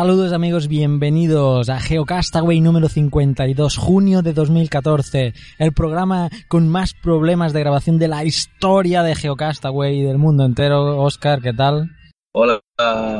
Saludos amigos, bienvenidos a Geocastaway número 52, junio de 2014, el programa con más problemas de grabación de la historia de Geocastaway y del mundo entero. Oscar, ¿qué tal? Hola,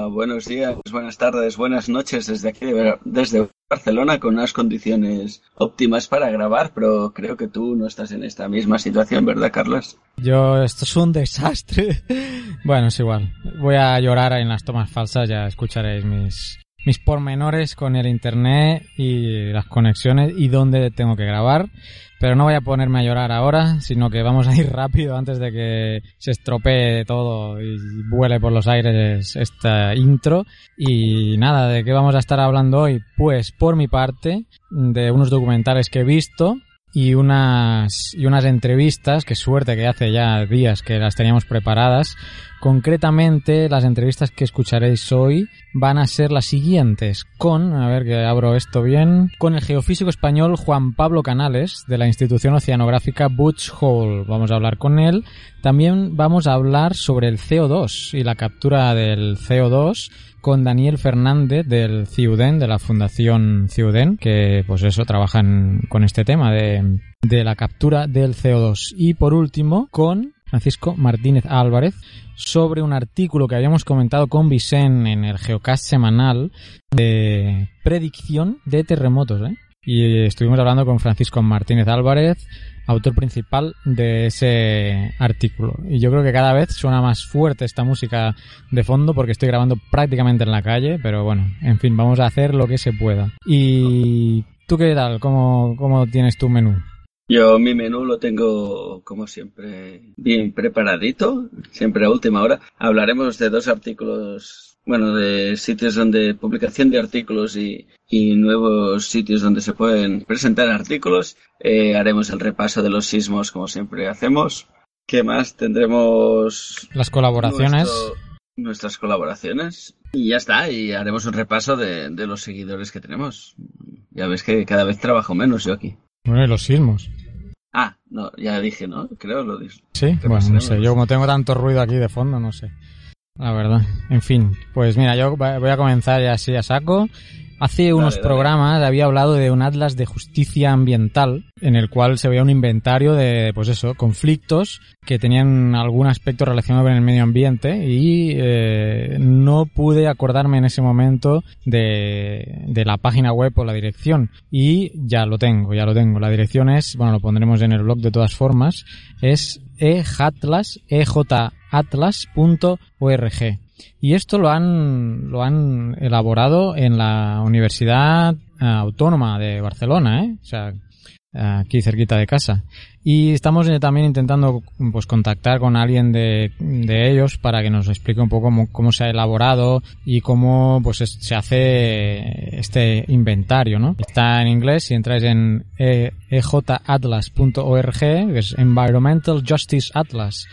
buenos días, buenas tardes, buenas noches desde aquí, desde Barcelona, con unas condiciones óptimas para grabar, pero creo que tú no estás en esta misma situación, ¿verdad, Carlos? Yo, esto es un desastre. Bueno, es igual. Voy a llorar en las tomas falsas, ya escucharéis mis, mis pormenores con el internet y las conexiones y dónde tengo que grabar. Pero no voy a ponerme a llorar ahora, sino que vamos a ir rápido antes de que se estropee todo y vuele por los aires esta intro. Y nada, ¿de qué vamos a estar hablando hoy? Pues por mi parte, de unos documentales que he visto y unas, y unas entrevistas, que suerte que hace ya días que las teníamos preparadas. Concretamente, las entrevistas que escucharéis hoy van a ser las siguientes con, a ver que abro esto bien, con el geofísico español Juan Pablo Canales de la institución oceanográfica Butch Hole. Vamos a hablar con él. También vamos a hablar sobre el CO2 y la captura del CO2 con Daniel Fernández del Ciuden, de la Fundación Ciuden, que pues eso trabajan con este tema de, la captura del CO2. Y por último, con Francisco Martínez Álvarez sobre un artículo que habíamos comentado con Vicen en el Geocast semanal de predicción de terremotos. ¿eh? Y estuvimos hablando con Francisco Martínez Álvarez, autor principal de ese artículo. Y yo creo que cada vez suena más fuerte esta música de fondo porque estoy grabando prácticamente en la calle, pero bueno, en fin, vamos a hacer lo que se pueda. ¿Y tú qué tal? ¿Cómo, cómo tienes tu menú? Yo mi menú lo tengo, como siempre, bien preparadito, siempre a última hora. Hablaremos de dos artículos, bueno, de sitios donde publicación de artículos y, y nuevos sitios donde se pueden presentar artículos. Eh, haremos el repaso de los sismos, como siempre hacemos. ¿Qué más? Tendremos... Las colaboraciones. nuestras colaboraciones. Y ya está, y haremos un repaso de, de los seguidores que tenemos. Ya ves que cada vez trabajo menos yo aquí. Bueno, y los sismos. Ah, no, ya dije, ¿no? Creo lo dije. Sí, bueno, no sé. Yo como tengo tanto ruido aquí de fondo, no sé. La verdad. En fin, pues mira, yo voy a comenzar ya así a saco. Hace unos dale. programas había hablado de un atlas de justicia ambiental en el cual se veía un inventario de, pues eso, conflictos que tenían algún aspecto relacionado con el medio ambiente y eh, no pude acordarme en ese momento de, de la página web o la dirección y ya lo tengo, ya lo tengo. La dirección es, bueno, lo pondremos en el blog de todas formas, es ehatlas, ehatlas.org. Y esto lo han, lo han elaborado en la Universidad eh, Autónoma de Barcelona, ¿eh? O sea, aquí cerquita de casa. Y estamos eh, también intentando pues contactar con alguien de, de ellos para que nos explique un poco cómo, cómo se ha elaborado y cómo pues es- se hace este inventario, ¿no? Está en inglés, si entráis en ejatlas.org, que es Environmental Justice Atlas.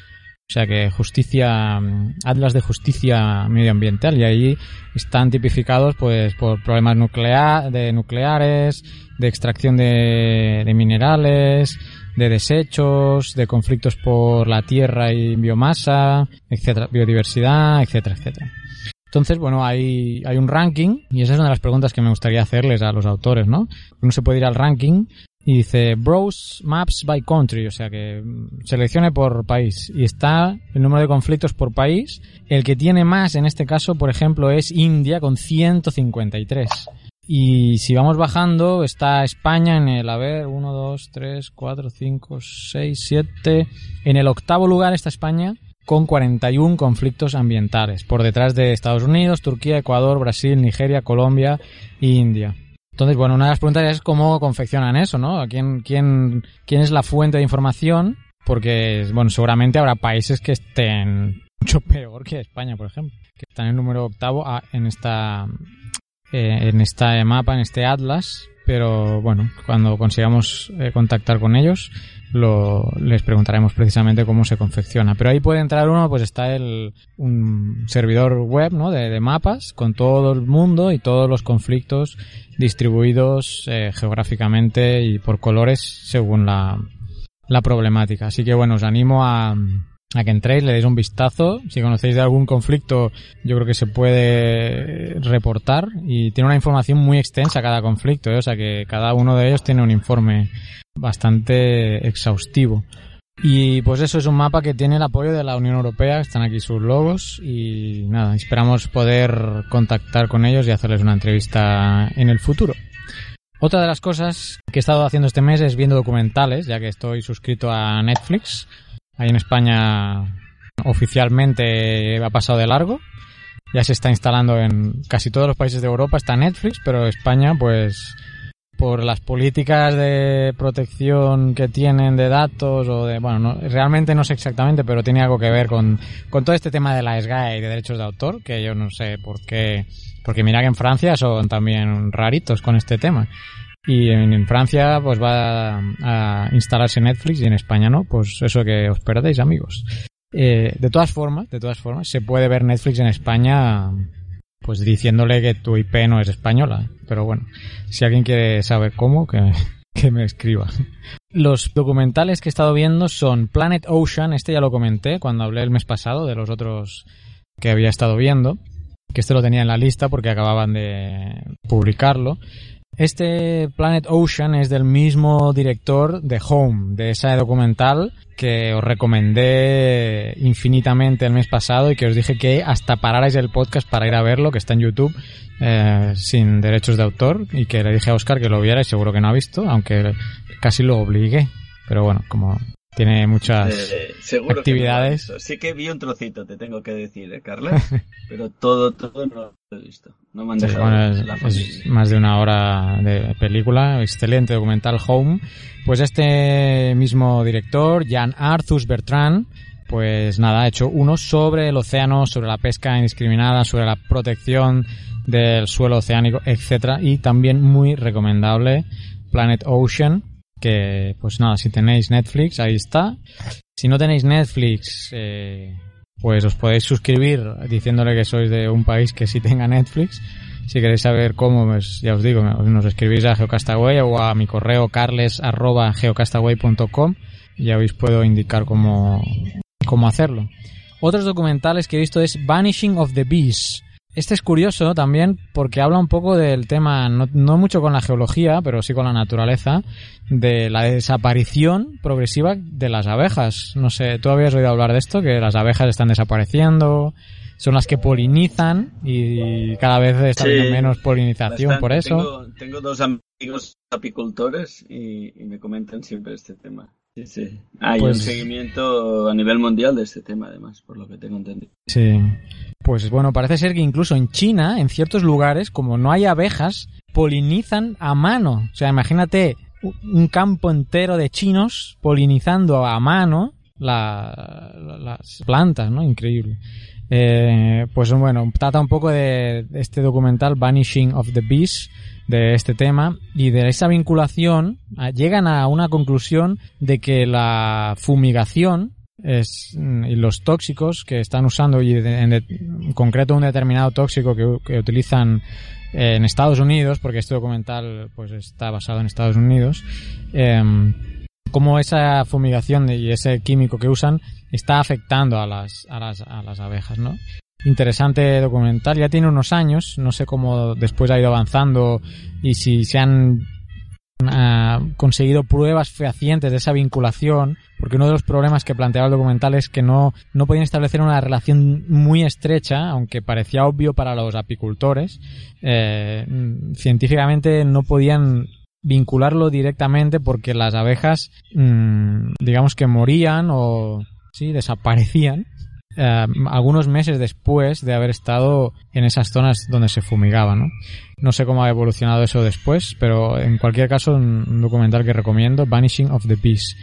O sea que justicia, atlas de justicia medioambiental y ahí están tipificados pues por problemas nuclea- de nucleares, de extracción de, de minerales, de desechos, de conflictos por la tierra y biomasa, etcétera, biodiversidad, etcétera, etcétera. Entonces, bueno, hay, hay un ranking y esa es una de las preguntas que me gustaría hacerles a los autores, ¿no? Uno se puede ir al ranking y dice Browse Maps by Country, o sea que mm, seleccione por país y está el número de conflictos por país. El que tiene más en este caso, por ejemplo, es India con 153. Y si vamos bajando, está España en el, a ver, 1, 2, 3, 4, 5, 6, 7. En el octavo lugar está España con 41 conflictos ambientales, por detrás de Estados Unidos, Turquía, Ecuador, Brasil, Nigeria, Colombia e India. Entonces, bueno, una de las preguntas es cómo confeccionan eso, ¿no? ¿Quién, quién, quién es la fuente de información? Porque, bueno, seguramente habrá países que estén mucho peor que España, por ejemplo, que están en el número octavo en esta eh, en este mapa, en este atlas, pero bueno, cuando consigamos eh, contactar con ellos, lo, les preguntaremos precisamente cómo se confecciona. Pero ahí puede entrar uno, pues está el, un servidor web, ¿no? De, mapas con todo el mundo y todos los conflictos distribuidos eh, geográficamente y por colores según la, la problemática. Así que bueno, os animo a, a que entréis, le deis un vistazo. Si conocéis de algún conflicto, yo creo que se puede reportar y tiene una información muy extensa cada conflicto, ¿eh? o sea que cada uno de ellos tiene un informe bastante exhaustivo. Y pues eso es un mapa que tiene el apoyo de la Unión Europea, están aquí sus logos y nada, esperamos poder contactar con ellos y hacerles una entrevista en el futuro. Otra de las cosas que he estado haciendo este mes es viendo documentales, ya que estoy suscrito a Netflix. Ahí en España oficialmente ha pasado de largo. Ya se está instalando en casi todos los países de Europa, está Netflix, pero España pues por las políticas de protección que tienen de datos o de, bueno, no, realmente no sé exactamente, pero tiene algo que ver con, con todo este tema de la SGAE y de derechos de autor, que yo no sé por qué, porque mira que en Francia son también raritos con este tema. Y en, Francia pues va a, instalarse Netflix y en España no, pues eso que os perdéis amigos. Eh, de todas formas, de todas formas, se puede ver Netflix en España pues diciéndole que tu IP no es española. Pero bueno, si alguien quiere saber cómo, que, que me escriba. Los documentales que he estado viendo son Planet Ocean, este ya lo comenté cuando hablé el mes pasado de los otros que había estado viendo, que este lo tenía en la lista porque acababan de publicarlo. Este Planet Ocean es del mismo director de Home, de ese documental que os recomendé infinitamente el mes pasado y que os dije que hasta pararais el podcast para ir a verlo, que está en YouTube, eh, sin derechos de autor, y que le dije a Oscar que lo viera y seguro que no ha visto, aunque casi lo obligué. Pero bueno, como tiene muchas eh, actividades. sí que vi un trocito, te tengo que decir, ¿eh, Carla? Pero todo, todo no lo he visto. No me han dejado es, más de una hora de película, excelente documental Home. Pues este mismo director, Jan Arthus Bertrand, pues nada, ha hecho uno sobre el océano, sobre la pesca indiscriminada, sobre la protección del suelo oceánico, etcétera, y también muy recomendable Planet Ocean, que pues nada, si tenéis Netflix, ahí está. Si no tenéis Netflix, eh, pues os podéis suscribir diciéndole que sois de un país que sí tenga Netflix. Si queréis saber cómo, pues ya os digo, nos escribís a Geocastaway o a mi correo carles.geocastaway.com y ya os puedo indicar cómo, cómo hacerlo. Otros documentales que he visto es Vanishing of the Bees, este es curioso también porque habla un poco del tema, no, mucho con la geología, pero sí con la naturaleza, de la desaparición progresiva de las abejas. No sé, ¿tú habías oído hablar de esto? Que las abejas están desapareciendo, son las que polinizan y cada vez está menos polinización por eso. Tengo, dos amigos apicultores y me comentan siempre este tema. Sí, sí. Hay un pues- seguimiento a nivel mundial de este tema, además, por lo que tengo entendido. Sí. Pues bueno, parece ser que incluso en China, en ciertos lugares, como no hay abejas, polinizan a mano. O sea, imagínate un campo entero de chinos polinizando a mano las plantas, ¿no? Increíble. Eh, pues bueno, trata un poco de este documental Vanishing of the Bees de este tema y de esa vinculación llegan a una conclusión de que la fumigación es, mm, y los tóxicos que están usando y en, concreto un determinado tóxico que, utilizan en Estados Unidos porque este documental pues está basado en Estados Unidos em, como esa fumigación y ese químico que usan está afectando a las, a las, a las abejas, ¿no? interesante documental. Ya tiene unos años, no sé cómo después ha ido avanzando y si se han ha conseguido pruebas fehacientes de esa vinculación, porque uno de los problemas que planteaba el documental es que no, no podían establecer una relación muy estrecha, aunque parecía obvio para los apicultores. Eh, científicamente no podían vincularlo directamente porque las abejas, mm, digamos que morían o sí, desaparecían eh, algunos meses después de haber estado en esas zonas donde se fumigaba, ¿no? No sé cómo ha evolucionado eso después, pero en cualquier caso un documental que recomiendo, Vanishing of the Bees.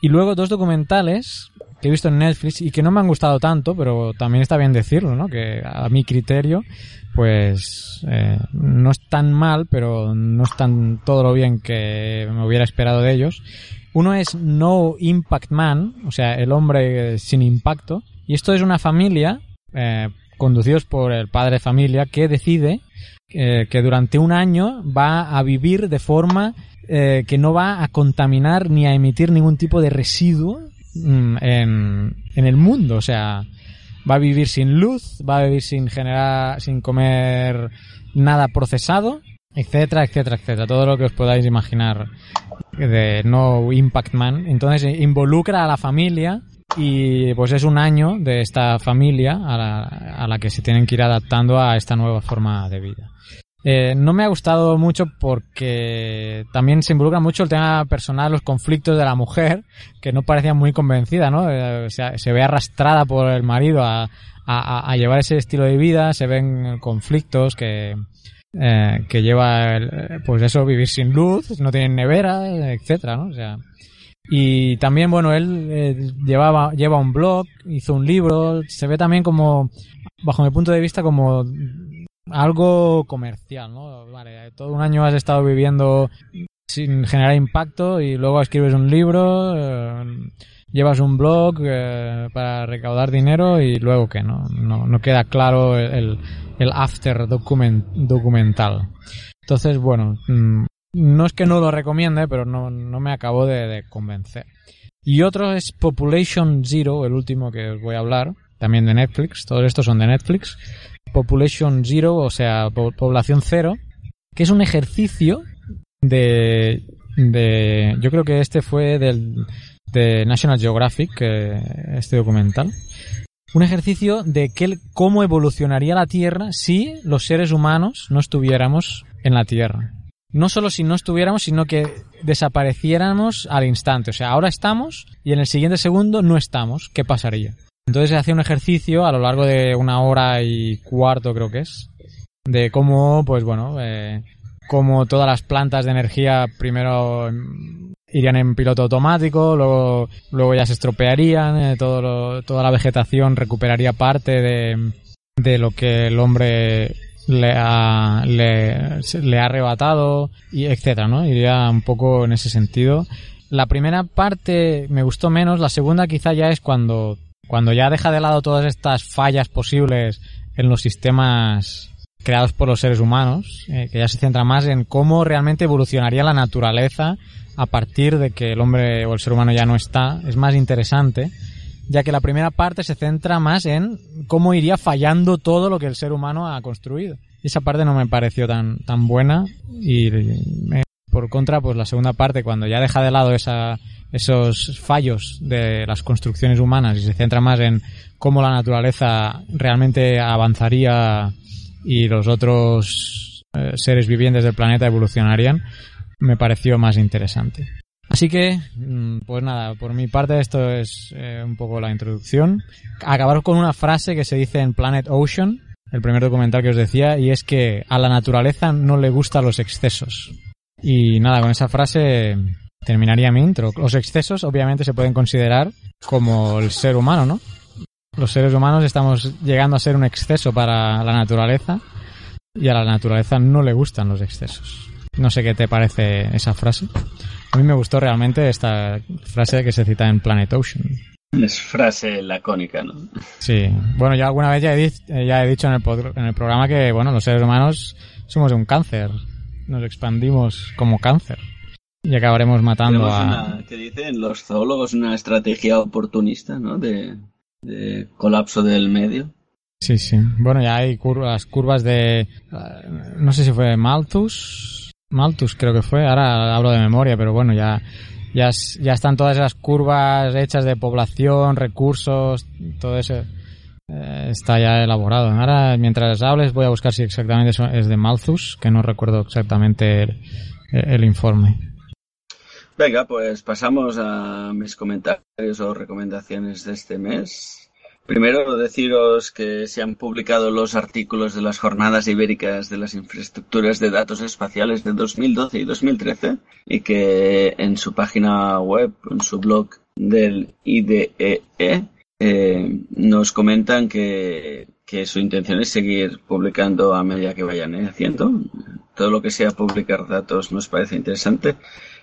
Y luego dos documentales que he visto en Netflix y que no me han gustado tanto, pero también está bien decirlo, ¿no? Que a mi criterio, pues eh, no es tan mal, pero no es tan todo lo bien que me hubiera esperado de ellos. Uno es No Impact Man, o sea, el hombre sin impacto, y esto es una familia, eh, conducidos por el padre de familia, que decide eh, que durante un año va a vivir de forma eh, que no va a contaminar ni a emitir ningún tipo de residuo mm, en, en el mundo. O sea, va a vivir sin luz, va a vivir sin generar, sin comer nada procesado, etcétera, etcétera, etcétera. Todo lo que os podáis imaginar de No Impact Man. Entonces involucra a la familia y pues es un año de esta familia a la, a la que se tienen que ir adaptando a esta nueva forma de vida. Eh, no me ha gustado mucho porque también se involucra mucho el tema personal, los conflictos de la mujer, que no parecía muy convencida, ¿no? Eh, se ve arrastrada por el marido a, a, a, llevar ese estilo de vida, se ven conflictos que, eh, que lleva, el, pues eso, vivir sin luz, no tienen nevera, etcétera, ¿no? O sea, y también, bueno, él eh, llevaba, lleva un blog, hizo un libro, se ve también como, bajo mi punto de vista, como algo comercial, ¿no? Vale, todo un año has estado viviendo sin generar impacto y luego escribes un libro, eh, llevas un blog eh, para recaudar dinero y luego que no, no, no queda claro el, el after document, documental. Entonces, bueno, mm, no es que no lo recomiende, pero no, me acabó de, convencer. Y otro es Population Zero, el último que os voy a hablar, también de Netflix, todos estos son de Netflix. Population Zero, o sea, po población cero, que es un ejercicio de, de, yo creo que este fue del, de National Geographic, este documental. Un ejercicio de que, cómo evolucionaría la Tierra si los seres humanos no estuviéramos en la Tierra no solo si no estuviéramos, sino que desapareciéramos al instante. O sea, ahora estamos y en el siguiente segundo no estamos. ¿Qué pasaría? Entonces se hace un ejercicio a lo largo de una hora y cuarto, creo que es, de cómo, pues bueno, eh, cómo todas las plantas de energía primero irían en piloto automático, luego, luego ya se estropearían, eh, todo lo, toda la vegetación recuperaría parte de, de lo que el hombre le ha, le, ha arrebatado, y etcétera, ¿no? Iría un poco en ese sentido. La primera parte me gustó menos, la segunda quizá ya es cuando, cuando ya deja de lado todas estas fallas posibles en los sistemas creados por los seres humanos, eh, que ya se centra más en cómo realmente evolucionaría la naturaleza a partir de que el hombre o el ser humano ya no está. Es más interesante ya que la primera parte se centra más en cómo iría fallando todo lo que el ser humano ha construido. Esa parte no me pareció tan, tan buena y me, por contra, pues la segunda parte, cuando ya deja de lado esa, esos fallos de las construcciones humanas y se centra más en cómo la naturaleza realmente avanzaría y los otros eh, seres vivientes del planeta evolucionarían, me pareció más interesante. Así que, mm, pues nada, por mi parte esto es eh, un poco la introducción. Acabar con una frase que se dice en Planet Ocean, el primer documental que os decía, y es que a la naturaleza no le gustan los excesos. Y nada, con esa frase terminaría mi intro. Los excesos obviamente se pueden considerar como el ser humano, ¿no? Los seres humanos estamos llegando a ser un exceso para la naturaleza y a la naturaleza no le gustan los excesos. No sé qué te parece esa frase. A mí me gustó realmente esta frase que se cita en Planet Ocean. Es frase lacónica, ¿no? Sí. Bueno, yo alguna vez ya he, eh, ya he dicho en el, en el programa que, bueno, los seres humanos somos un cáncer. Nos expandimos como cáncer. Y acabaremos matando a... Una, que dicen los zoólogos una estrategia oportunista, ¿no? De, de colapso del medio. Sí, sí. Bueno, ya hay curvas, curvas de... No sé si fue Malthus. Malthus creo que fue. Ahora hablo de memoria, pero bueno, ya, ya, ya están todas esas curvas hechas de población, recursos, todo eso eh, está ya elaborado. Ahora, mientras hables, voy a buscar si exactamente eso es de Malthus, que no recuerdo exactamente el, el informe. Venga, pues pasamos a mis comentarios o recomendaciones de este mes. Primero, deciros que se han publicado los artículos de las jornadas ibéricas de las infraestructuras de datos espaciales de 2012 y 2013 y que en su página web, en su blog del IDEE, e, eh, nos comentan que, que su intención es seguir publicando a medida que vayan haciendo. Todo lo que sea publicar datos nos parece interesante.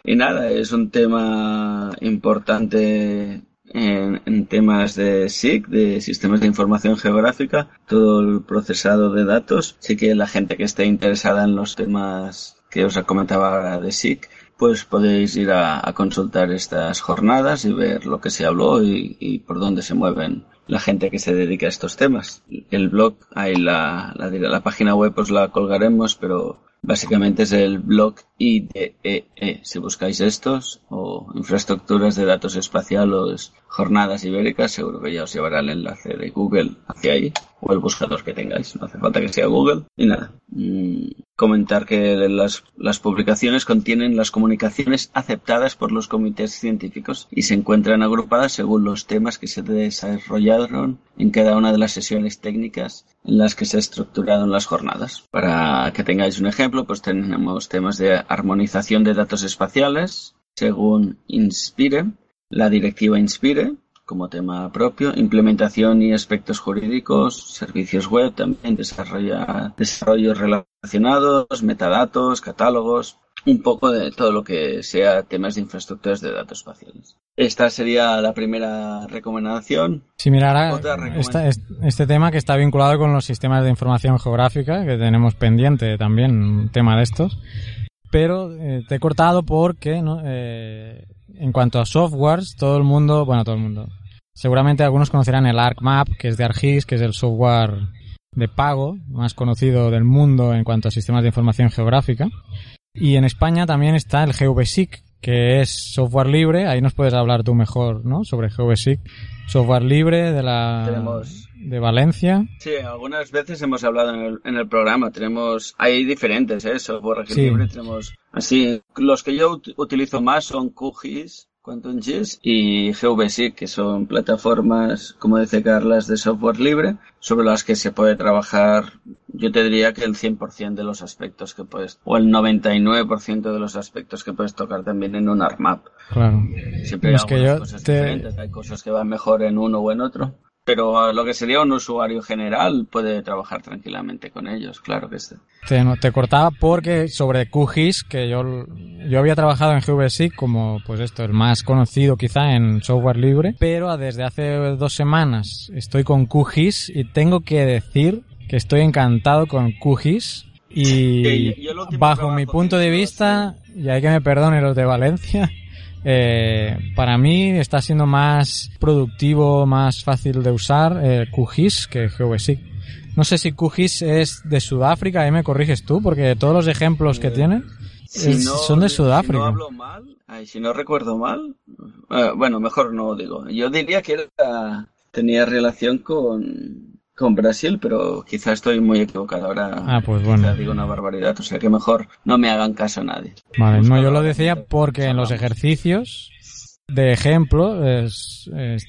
Y nada, es un tema importante en, temas de SIG, de sistemas de información geográfica, todo el procesado de datos. Sí que la gente que esté interesada en los temas que os comentaba ahora de SIG, pues podéis ir a, consultar estas jornadas y ver lo que se habló y, por dónde se mueven la gente que se dedica a estos temas. El blog, ahí la, la, la página web os la colgaremos, pero Básicamente es el blog IDEE. E. Si buscáis estos o infraestructuras de datos espaciales, jornadas ibéricas, seguro que ya os llevará el enlace de Google hacia ahí o el buscador que tengáis. No hace falta que sea Google. Y nada. Mm, comentar que las, las publicaciones contienen las comunicaciones aceptadas por los comités científicos y se encuentran agrupadas según los temas que se desarrollaron en cada una de las sesiones técnicas en las que se ha estructurado las jornadas. Para que tengáis un ejemplo, pues tenemos temas de armonización de datos espaciales, según Inspire, la directiva Inspire, como tema propio, implementación y aspectos jurídicos, servicios web también, desarrolla, desarrollos relacionados, metadatos, catálogos, un poco de todo lo que sea temas de infraestructuras de datos espaciales. Esta sería la primera recomendación. Sí, mira, este tema que está vinculado con los sistemas de información geográfica, que tenemos pendiente también, un tema de estos. Pero eh, te he cortado porque, ¿no? Eh, en cuanto a softwares, todo el mundo, bueno, todo el mundo, Seguramente algunos conocerán el ArcMap, que es de ArcGIS, que es el software de pago más conocido del mundo en cuanto a sistemas de información geográfica. Y en España también está el GVSIC, que es software libre. Ahí nos puedes hablar tú mejor, ¿no? Sobre GVSIC. Software libre de la de Valencia. Sí, algunas veces hemos hablado en el, en el programa. Tenemos hay diferentes, ¿eh? Software libre tenemos así. Los que yo utilizo más son QGIS, Quantum GIS y GVSIC, que son plataformas, como dice Carlas, de software libre, sobre las que se puede trabajar, yo te diría que el 100% de los aspectos que puedes, o el 99% de los aspectos que puedes tocar también en un ArcMap. Claro. Siempre hay cosas diferentes, hay cosas que van mejor en uno o en otro pero lo que sería un usuario general puede trabajar tranquilamente con ellos, claro que sí. Te, te cortaba porque sobre QGIS, que yo, yo había trabajado en GVSIC como, pues esto, el más conocido quizá en software libre, pero desde hace dos semanas estoy con QGIS y tengo que decir que estoy encantado con QGIS y bajo mi punto de vista, y hay que me perdone los de Valencia, eh, para mí está siendo más productivo, más fácil de usar eh, QGIS que GVSIC. No sé si QGIS es de Sudáfrica, ahí me corriges tú, porque todos los ejemplos que eh, tiene son de Sudáfrica. Si no hablo mal, si no recuerdo mal, eh, bueno, mejor no digo. Yo diría que era, tenía relación con, con Brasil, pero quizá estoy muy equivocado ahora. Ah, pues bueno. digo una barbaridad, o sea que mejor no me hagan caso a nadie. Vale, no, yo lo decía porque en los ejercicios de ejemplo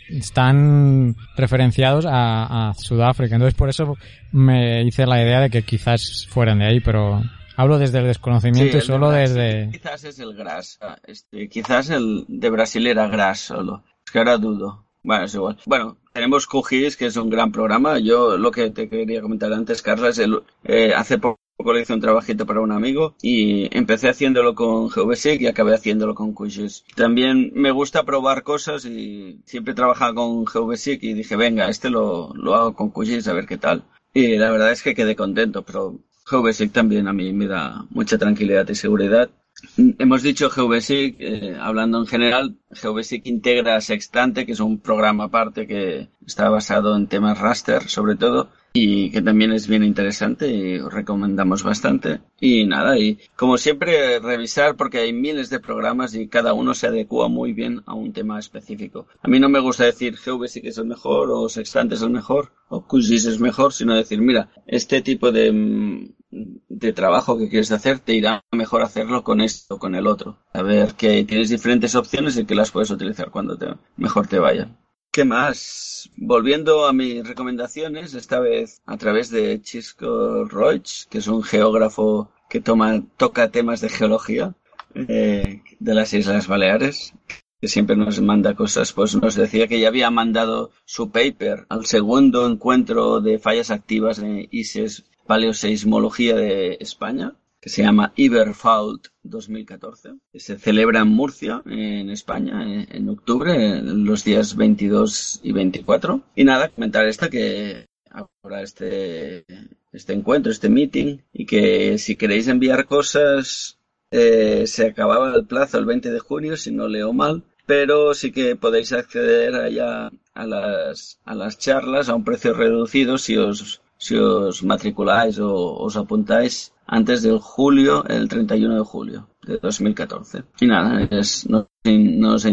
están referenciados a, Sudáfrica, entonces por eso me hice la idea de que quizás fueran de ahí, pero hablo desde el desconocimiento y solo desde... Quizás es el GRAS, este, quizás el de Brasil era GRAS solo, es que ahora dudo. Bueno, es igual. Bueno, tenemos QGIS, que es un gran programa. Yo lo que te quería comentar antes, Carla, es el, eh, hace poco le hice un trabajito para un amigo y empecé haciéndolo con GVSIC y acabé haciéndolo con QGIS. También me gusta probar cosas y siempre he trabajado con GVSIC y dije, venga, este lo, lo hago con QGIS a ver qué tal. Y la verdad es que quedé contento, pero GVSIC también a mí me da mucha tranquilidad y seguridad Hemos dicho GVSIC, eh, hablando en general, GVSIC integra Sextante, que es un programa aparte que está basado en temas raster, sobre todo, y que también es bien interesante y os recomendamos bastante. Y nada, y como siempre revisar porque hay miles de programas y cada uno se adecua muy bien a un tema específico. A mí no me gusta decir GV sí que es el mejor o Sextant es el mejor o QGIS es mejor, sino decir, mira, este tipo de, de trabajo que quieres hacer te irá mejor hacerlo con esto con el otro. A ver que tienes diferentes opciones y que las puedes utilizar cuando te, mejor te vayan. ¿Qué más? Volviendo a mis recomendaciones, esta vez a través de Chisco Roig, que es un geógrafo que toma, toca temas de geología eh, de las Islas Baleares, que siempre nos manda cosas, pues nos decía que ya había mandado su paper al segundo encuentro de fallas activas de ISES Paleoseismología de España, que se llama Iberfault 2014, que se celebra en Murcia, en España, en, octubre, los días 22 y 24. Y nada, comentar esta que ahora este, este encuentro, este meeting, y que si queréis enviar cosas, eh, se acababa el plazo el 20 de junio, si no leo mal, pero sí que podéis acceder allá a las, a las charlas a un precio reducido si os, si os matriculáis o os apuntáis antes del julio, el 31 de julio de 2014. Y nada, es, nos, nos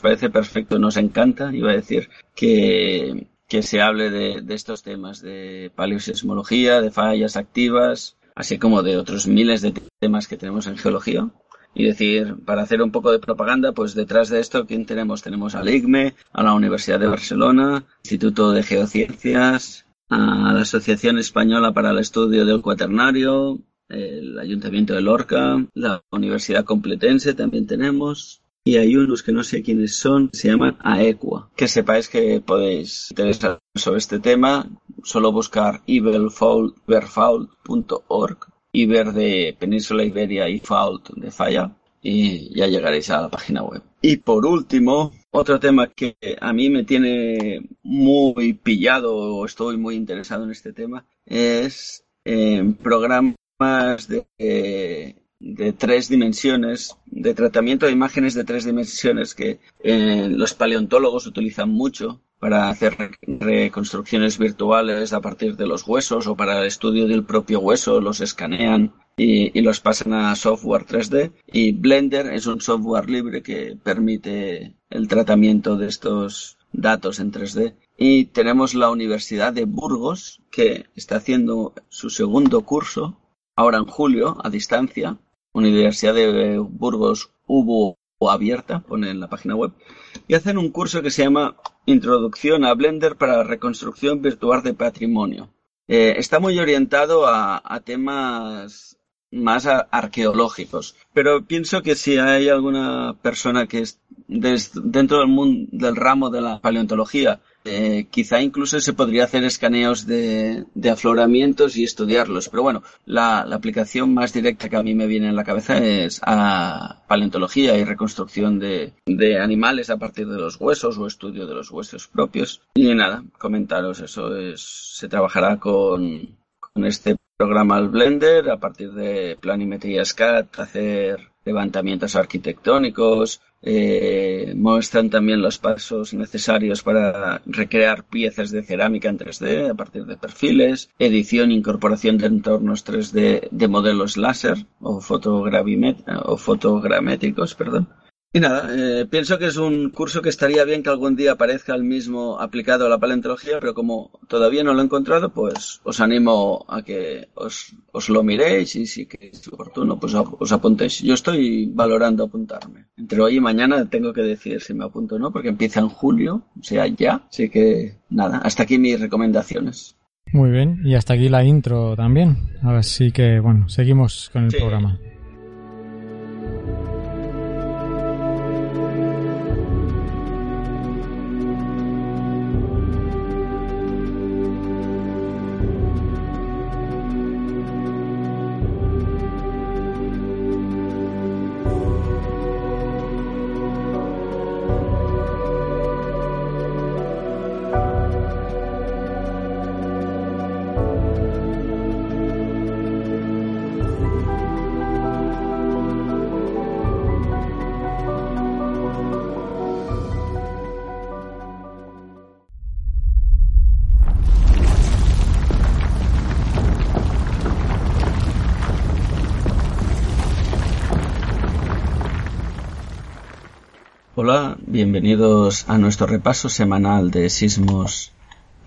parece perfecto, nos encanta, iba a decir, que, que se hable de, de estos temas de paleosismología, de fallas activas, así como de otros miles de temas que tenemos en geología. Y decir, para hacer un poco de propaganda, pues detrás de esto, ¿quién tenemos? Tenemos al IGME, a la Universidad de Barcelona, Instituto de Geociencias, a la Asociación Española para el Estudio del Cuaternario, el Ayuntamiento de Lorca, la Universidad Complutense también tenemos, y hay unos que no sé quiénes son, se llaman AEQUA. Que sepáis que podéis interesar sobre este tema, solo buscar iberfault.org, Iber de Península Iberia y Fault de Falla, y ya llegaréis a la página web. Y por último, otro tema que a mí me tiene muy pillado estoy muy interesado en este tema es eh, programas de, de, tres dimensiones, de tratamiento de imágenes de tres dimensiones que eh, los paleontólogos utilizan mucho para hacer reconstrucciones virtuales a partir de los huesos o para el estudio del propio hueso, los escanean y, los pasan a software 3D. Y Blender es un software libre que permite el tratamiento de estos datos en 3D. Y tenemos la Universidad de Burgos que está haciendo su segundo curso ahora en julio a distancia. Universidad de Burgos hubo abierta, pone en la página web, y hacen un curso que se llama Introducción a Blender para Reconstrucción Virtual de Patrimonio. Eh, está muy orientado a temas más arqueológicos. Pero pienso que si hay alguna persona que es dentro del mundo del ramo de la paleontología, eh, quizá incluso se podría hacer escaneos de, afloramientos y estudiarlos. Pero bueno, la, aplicación más directa que a mí me viene en la cabeza es a paleontología y reconstrucción de, animales a partir de los huesos o estudio de los huesos propios. Y nada, comentaros eso. Es, se trabajará con, con este programa al Blender a partir de planimetría SCAD, hacer levantamientos arquitectónicos, eh, muestran también los pasos necesarios para recrear piezas de cerámica en 3D a partir de perfiles, edición incorporación de entornos 3D de modelos láser o, o fotogramétricos, perdón. Y nada, eh, pienso que es un curso que estaría bien que algún día aparezca el mismo aplicado a la paleontología, pero como todavía no lo he encontrado, pues os animo a que os, os lo miréis y si es oportuno, pues os apuntéis. Yo estoy valorando apuntarme. Entre hoy y mañana tengo que decir si me apunto o no, porque empieza en julio, o sea, ya. Así que nada, hasta aquí mis recomendaciones. Muy bien, y hasta aquí la intro también. Ahora sí que, bueno, seguimos con el programa. Bienvenidos a nuestro repaso semanal de sismos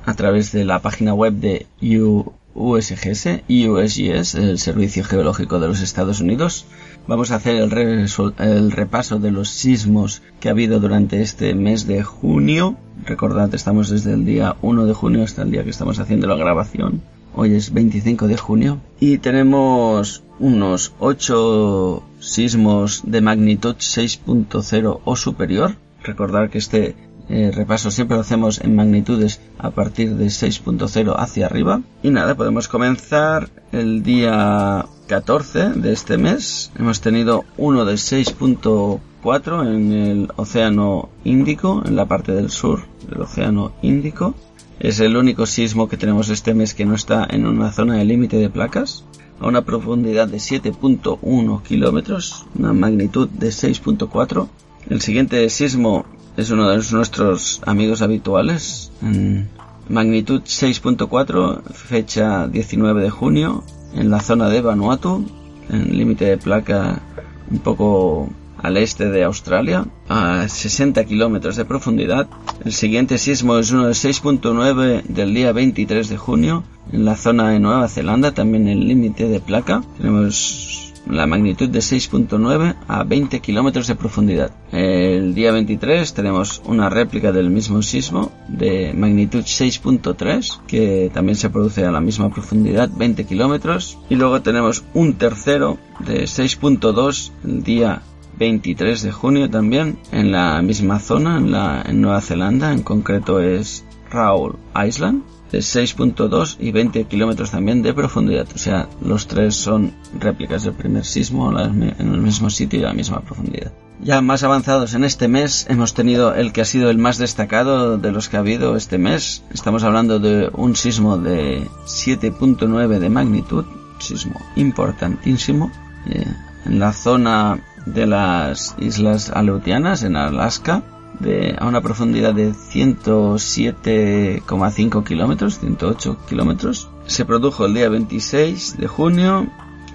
a través de la página web de USGS, USGS, el Servicio Geológico de los Estados Unidos. Vamos a hacer el, el repaso de los sismos que ha habido durante este mes de junio. Recordad, estamos desde el día 1 de junio hasta el día que estamos haciendo la grabación. Hoy es 25 de junio y tenemos unos 8 sismos de magnitud 6.0 o superior. Recordar que este eh, repaso siempre lo hacemos en magnitudes a partir de 6.0 hacia arriba. Y nada, podemos comenzar el día 14 de este mes. Hemos tenido uno de 6.4 en el Océano Índico, en la parte del sur del Océano Índico. Es el único sismo que tenemos este mes que no está en una zona de límite de placas, a una profundidad de 7.1 kilómetros, una magnitud de 6.4. El siguiente sismo es uno de nuestros amigos habituales, en magnitud 6.4, fecha 19 de junio, en la zona de Vanuatu, en límite de placa un poco al este de Australia, a 60 kilómetros de profundidad. El siguiente sismo es uno de 6.9 del día 23 de junio, en la zona de Nueva Zelanda, también en límite de placa. Tenemos la magnitud de 6.9 a 20 kilómetros de profundidad. El día 23 tenemos una réplica del mismo sismo de magnitud 6.3 que también se produce a la misma profundidad, 20 kilómetros. Y luego tenemos un tercero de 6.2 el día 23 de junio también, en la misma zona, en, la, en Nueva Zelanda, en concreto es Raoul Island, de 6.2 y 20 kilómetros también de profundidad. O sea, los tres son réplicas del primer sismo en el mismo sitio y a la misma profundidad. Ya más avanzados en este mes hemos tenido el que ha sido el más destacado de los que ha habido este mes. Estamos hablando de un sismo de 7.9 de magnitud, sismo importantísimo, eh, en la zona de las Islas Aleutianas en Alaska de, a una profundidad de 107,5 kilómetros, 108 kilómetros. Se produjo el día 26 de junio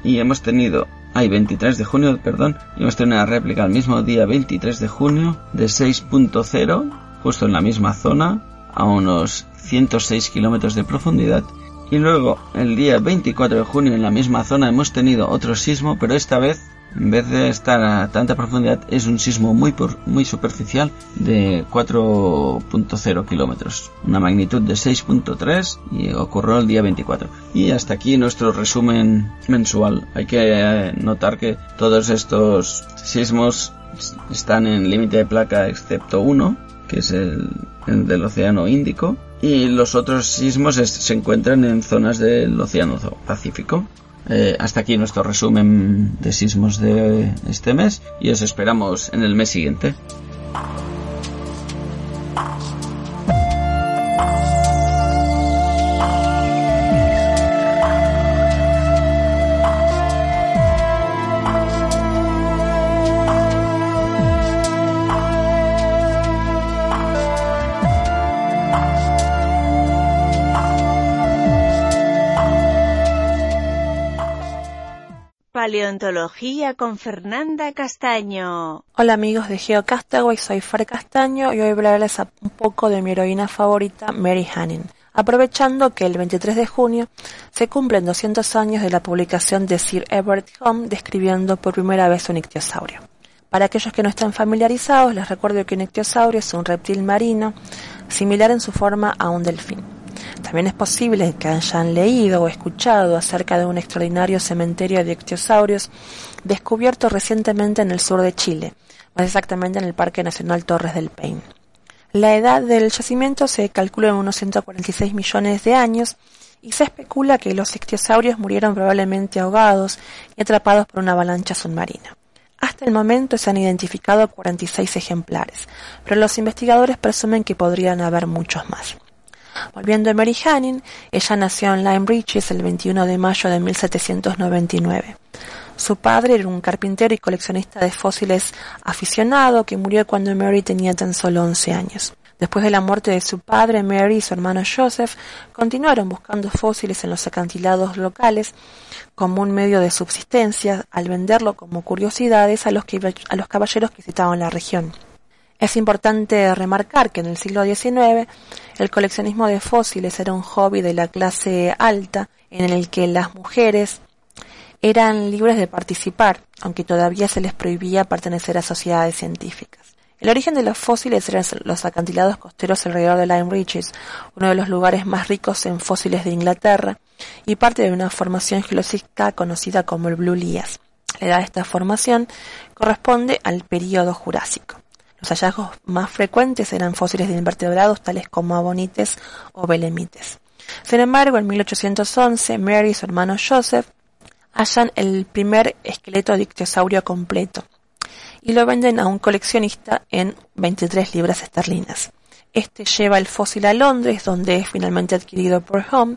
y hemos tenido, hay 23 de junio, perdón, y hemos tenido una réplica el mismo día 23 de junio de 6.0, justo en la misma zona, a unos 106 kilómetros de profundidad. Y luego, el día 24 de junio, en la misma zona, hemos tenido otro sismo, pero esta vez en vez de estar a tanta profundidad, es un sismo muy, muy superficial de 4.0 kilómetros, una magnitud de 6.3 y ocurrió el día 24. Y hasta aquí nuestro resumen mensual. Hay que eh, notar que todos estos sismos están en límite de placa excepto uno, que es el, del Océano Índico, y los otros sismos se encuentran en zonas del Océano Pacífico. Eh, hasta aquí nuestro resumen de sismos de este mes y os esperamos en el mes siguiente. Paleontología con Fernanda Castaño. Hola amigos de GeoCastaway, soy Fer Castaño y hoy hablarles un poco de mi heroína favorita, Mary Hanning. Aprovechando que el 23 de junio se cumplen 200 años de la publicación de Sir Everett Home describiendo por primera vez un ictiosaurio. Para aquellos que no están familiarizados, les recuerdo que un ictiosaurio es un reptil marino similar en su forma a un delfín. También es posible que hayan leído o escuchado acerca de un extraordinario cementerio de ictiosaurios descubierto recientemente en el sur de Chile, más exactamente en el Parque Nacional Torres del Paine. La edad del yacimiento se calcula en unos 146 millones de años y se especula que los ictiosaurios murieron probablemente ahogados y atrapados por una avalancha submarina. Hasta el momento se han identificado 46 ejemplares, pero los investigadores presumen que podrían haber muchos más. Volviendo a Mary Hanning, ella nació en Lyme Regis el 21 de mayo de 1799. Su padre era un carpintero y coleccionista de fósiles aficionado que murió cuando Mary tenía tan solo 11 años. Después de la muerte de su padre, Mary y su hermano Joseph continuaron buscando fósiles en los acantilados locales como un medio de subsistencia al venderlo como curiosidades a los, a los caballeros que visitaban la región. Es importante remarcar que en el siglo XIX el coleccionismo de fósiles era un hobby de la clase alta en el que las mujeres eran libres de participar, aunque todavía se les prohibía pertenecer a sociedades científicas. El origen de los fósiles eran los acantilados costeros alrededor de Lyme Regis, uno de los lugares más ricos en fósiles de Inglaterra, y parte de una formación geológica conocida como el Blue Lias. La edad de esta formación corresponde al período Jurásico. Los hallazgos más frecuentes eran fósiles de invertebrados tales como abonites o belemites. Sin embargo, en 1811, Mary y su hermano Joseph hallan el primer esqueleto de completo y lo venden a un coleccionista en 23 libras esterlinas. Este lleva el fósil a Londres, donde es finalmente adquirido por Home,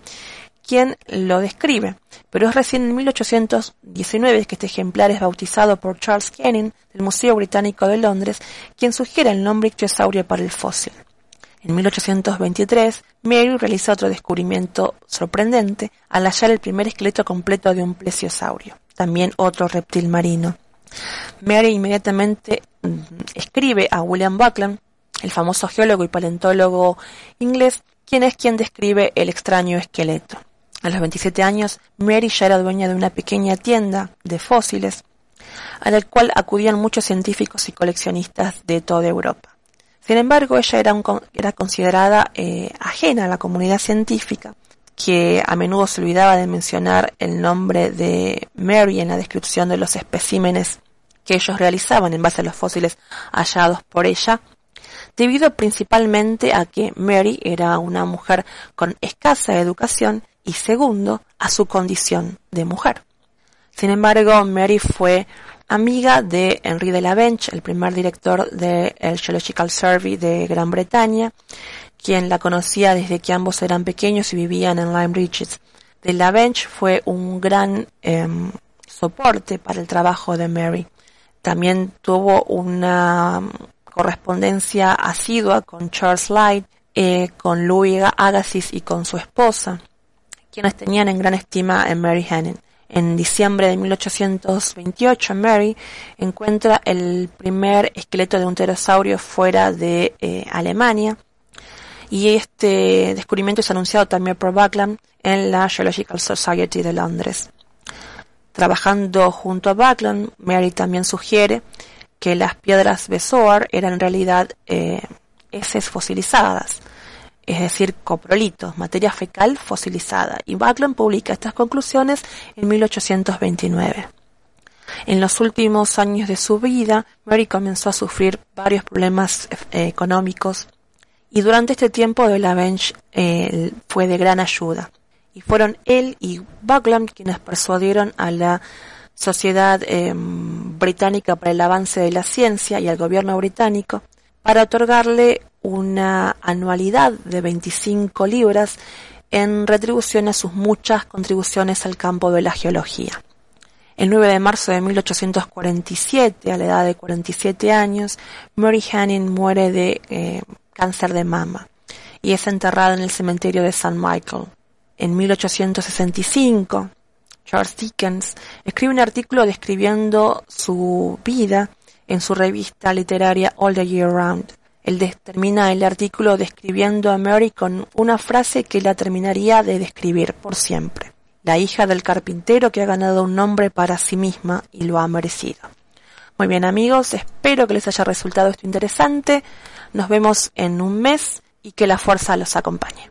quien lo describe, pero es recién en 1819 que este ejemplar es bautizado por Charles Canning del Museo Británico de Londres, quien sugiere el nombre ictiosaurio para el fósil. En 1823, Mary realiza otro descubrimiento sorprendente al hallar el primer esqueleto completo de un plesiosaurio, también otro reptil marino. Mary inmediatamente mm, escribe a William Buckland, el famoso geólogo y paleontólogo inglés, quien es quien describe el extraño esqueleto. A los 27 años, Mary ya era dueña de una pequeña tienda de fósiles, a la cual acudían muchos científicos y coleccionistas de toda Europa. Sin embargo, ella era, era considerada eh, ajena a la comunidad científica, que a menudo se olvidaba de mencionar el nombre de Mary en la descripción de los especímenes que ellos realizaban en base a los fósiles hallados por ella, debido principalmente a que Mary era una mujer con escasa educación y segundo, a su condición de mujer. Sin embargo, Mary fue amiga de Henry de la Bench, el primer director del Geological Survey de Gran Bretaña, quien la conocía desde que ambos eran pequeños y vivían en Lyme Regis. De la Bench fue un gran em, soporte para el trabajo de Mary. También tuvo una correspondencia asidua con Charles Light, eh, con Louis Agassiz y con su esposa, quienes tenían en gran estima a Mary Hannon. En diciembre de 1828, Mary encuentra el primer esqueleto de un pterosaurio fuera de eh, Alemania y este descubrimiento es anunciado también por Buckland en la Geological Society de Londres. Trabajando junto a Buckland, Mary también sugiere que las piedras Bezoar eran en realidad eh, heces fosilizadas, es decir, coprolitos, materia fecal fosilizada, y Buckland publica estas conclusiones en 1829. En los últimos años de su vida, Mary comenzó a sufrir varios problemas eh, económicos y durante este tiempo de la Bench eh, fue de gran ayuda. Y fueron él y Buckland quienes persuadieron a la Sociedad em, Británica para el Avance de la Ciencia y al gobierno británico para otorgarle una anualidad de 25 libras en retribución a sus muchas contribuciones al campo de la geología. El 9 de marzo de 1847, a la edad de 47 años, Mary Hanning muere de eh, cáncer de mama y es enterrada en el cementerio de St. Michael. En 1865, Charles Dickens escribe un artículo describiendo su vida en su revista literaria All the Year Round. Él termina el artículo describiendo a Mary con una frase que la terminaría de describir por siempre. La hija del carpintero que ha ganado un nombre para sí misma y lo ha merecido. Muy bien amigos, espero que les haya resultado esto interesante. Nos vemos en un mes y que la fuerza los acompañe.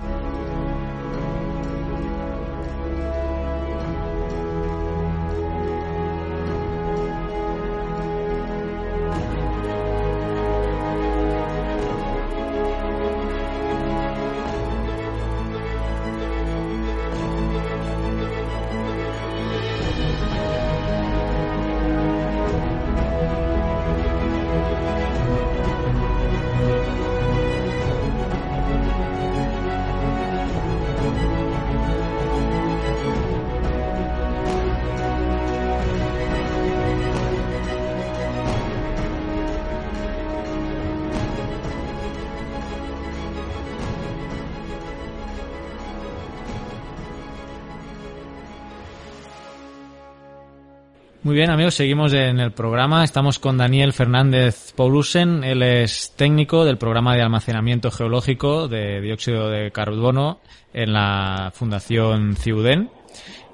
Muy bien, amigos, seguimos en el programa. Estamos con Daniel Fernández Paulusen. Él es técnico del programa de almacenamiento geológico de dióxido de carbono en la Fundación Ciuden.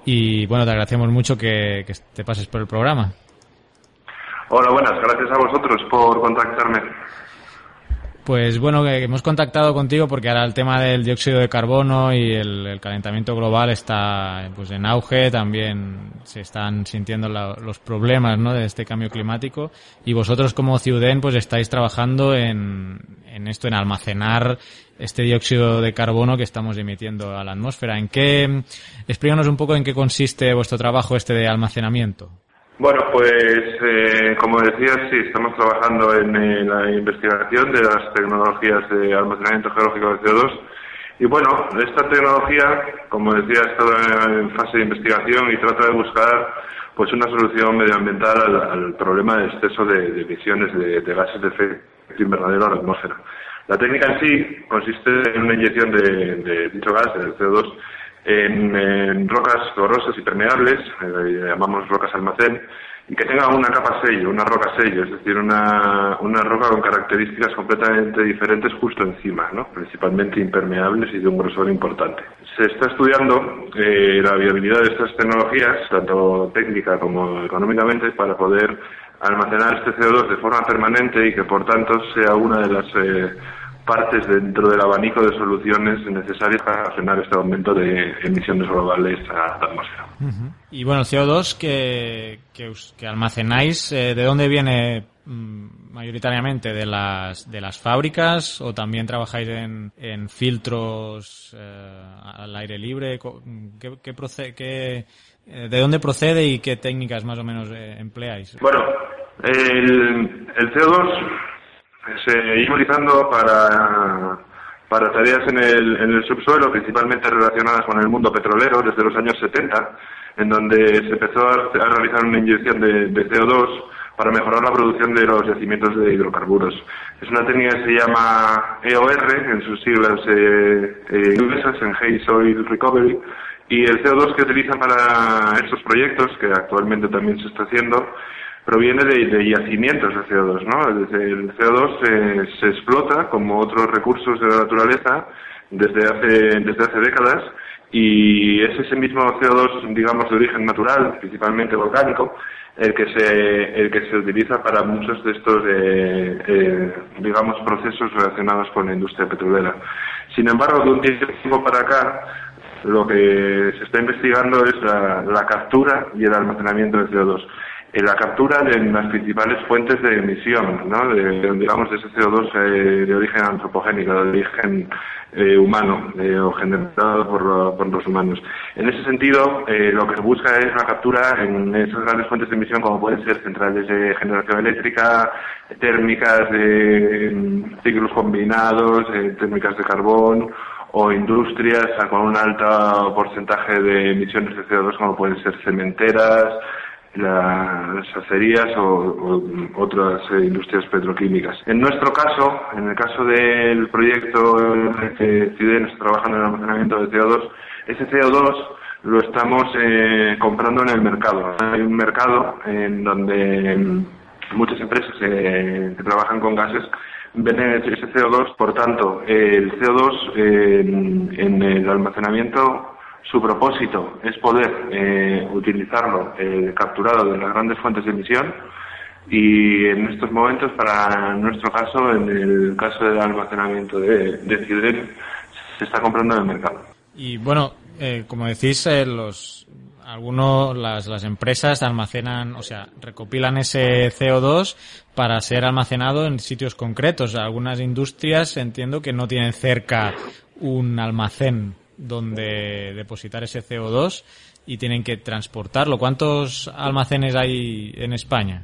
Y bueno, te agradecemos mucho que, que te pases por el programa. Hola, buenas. Gracias a vosotros por contactarme. Pues bueno, que hemos contactado contigo porque ahora el tema del dióxido de carbono y el, calentamiento global está pues en auge, también se están sintiendo los problemas ¿no? de este cambio climático y vosotros como Ciuden pues estáis trabajando en, en esto, en almacenar este dióxido de carbono que estamos emitiendo a la atmósfera. ¿En qué, explícanos un poco en qué consiste vuestro trabajo este de almacenamiento? Bueno, pues eh, como decías, sí, estamos trabajando en, la investigación de las tecnologías de almacenamiento geológico de CO2. Y bueno, esta tecnología, como decía, está en fase de investigación y trata de buscar pues una solución medioambiental al, problema de exceso de, emisiones de, gases de efecto invernadero a la atmósfera. La técnica en sí consiste en una inyección de, de dicho gas, el CO2, en, rocas porosas y permeables, eh, llamamos rocas almacén, y que tenga una capa sello, una roca sello, es decir, una, una roca con características completamente diferentes justo encima, ¿no? principalmente impermeables y de un grosor importante. Se está estudiando eh, la viabilidad de estas tecnologías, tanto técnica como económicamente, para poder almacenar este CO2 de forma permanente y que por tanto sea una de las eh, partes dentro del abanico de soluciones necesarias para frenar este aumento de emisiones globales a la atmósfera. Y bueno, el CO2 que, que, almacenáis, eh, ¿de dónde viene mm, mayoritariamente? ¿De las, ¿De las fábricas o también trabajáis en, en filtros eh, al aire libre? ¿Qué, procede, qué, eh, ¿De dónde procede y qué técnicas más o menos empleáis? Bueno, el, el CO2 se iba utilizando para, para tareas en el, en el subsuelo, principalmente relacionadas con el mundo petrolero desde los años 70, en donde se empezó a, realizar una inyección de, CO2 para mejorar la producción de los yacimientos de hidrocarburos. Es una técnica que se llama EOR, en sus siglas eh, eh, inglesas, en Haze Oil Recovery, y el CO2 que utilizan para estos proyectos, que actualmente también se está haciendo, proviene de, yacimientos de CO2, ¿no? El CO2 se, explota como otros recursos de la naturaleza desde hace, desde hace décadas y es ese mismo CO2, digamos, de origen natural, principalmente volcánico, el que se, el que se utiliza para muchos de estos, eh, eh, digamos, procesos relacionados con la industria petrolera. Sin embargo, de un tiempo para acá, lo que se está investigando es la, la captura y el almacenamiento de CO2 la captura de las principales fuentes de emisión, ¿no? de, digamos, de ese CO2 eh, de origen antropogénico, de origen eh, humano eh, o generado por, los humanos. En ese sentido, lo que se busca es la captura en esas grandes fuentes de emisión, como pueden ser centrales de generación eléctrica, térmicas de mm, ciclos combinados, térmicas de carbón, o industrias con un alto porcentaje de emisiones de CO2 como pueden ser cementeras, las acerías o, otras eh, industrias petroquímicas. En nuestro caso, en el caso del proyecto en el que trabajando en el almacenamiento de CO2, ese CO2 lo estamos eh, comprando en el mercado. Hay un mercado en donde muchas empresas eh, que trabajan con gases venden ese CO2, por tanto, el CO2 en el almacenamiento su propósito es poder eh, utilizarlo eh, capturado de las grandes fuentes de emisión y en estos momentos, para nuestro caso, en el caso del almacenamiento de, de se está comprando en el mercado. Y bueno, eh, como decís, eh, los algunos las, las empresas almacenan, o sea, recopilan ese CO2 para ser almacenado en sitios concretos. Algunas industrias entiendo que no tienen cerca un almacén donde depositar ese CO2 y tienen que transportarlo. ¿Cuántos almacenes hay en España?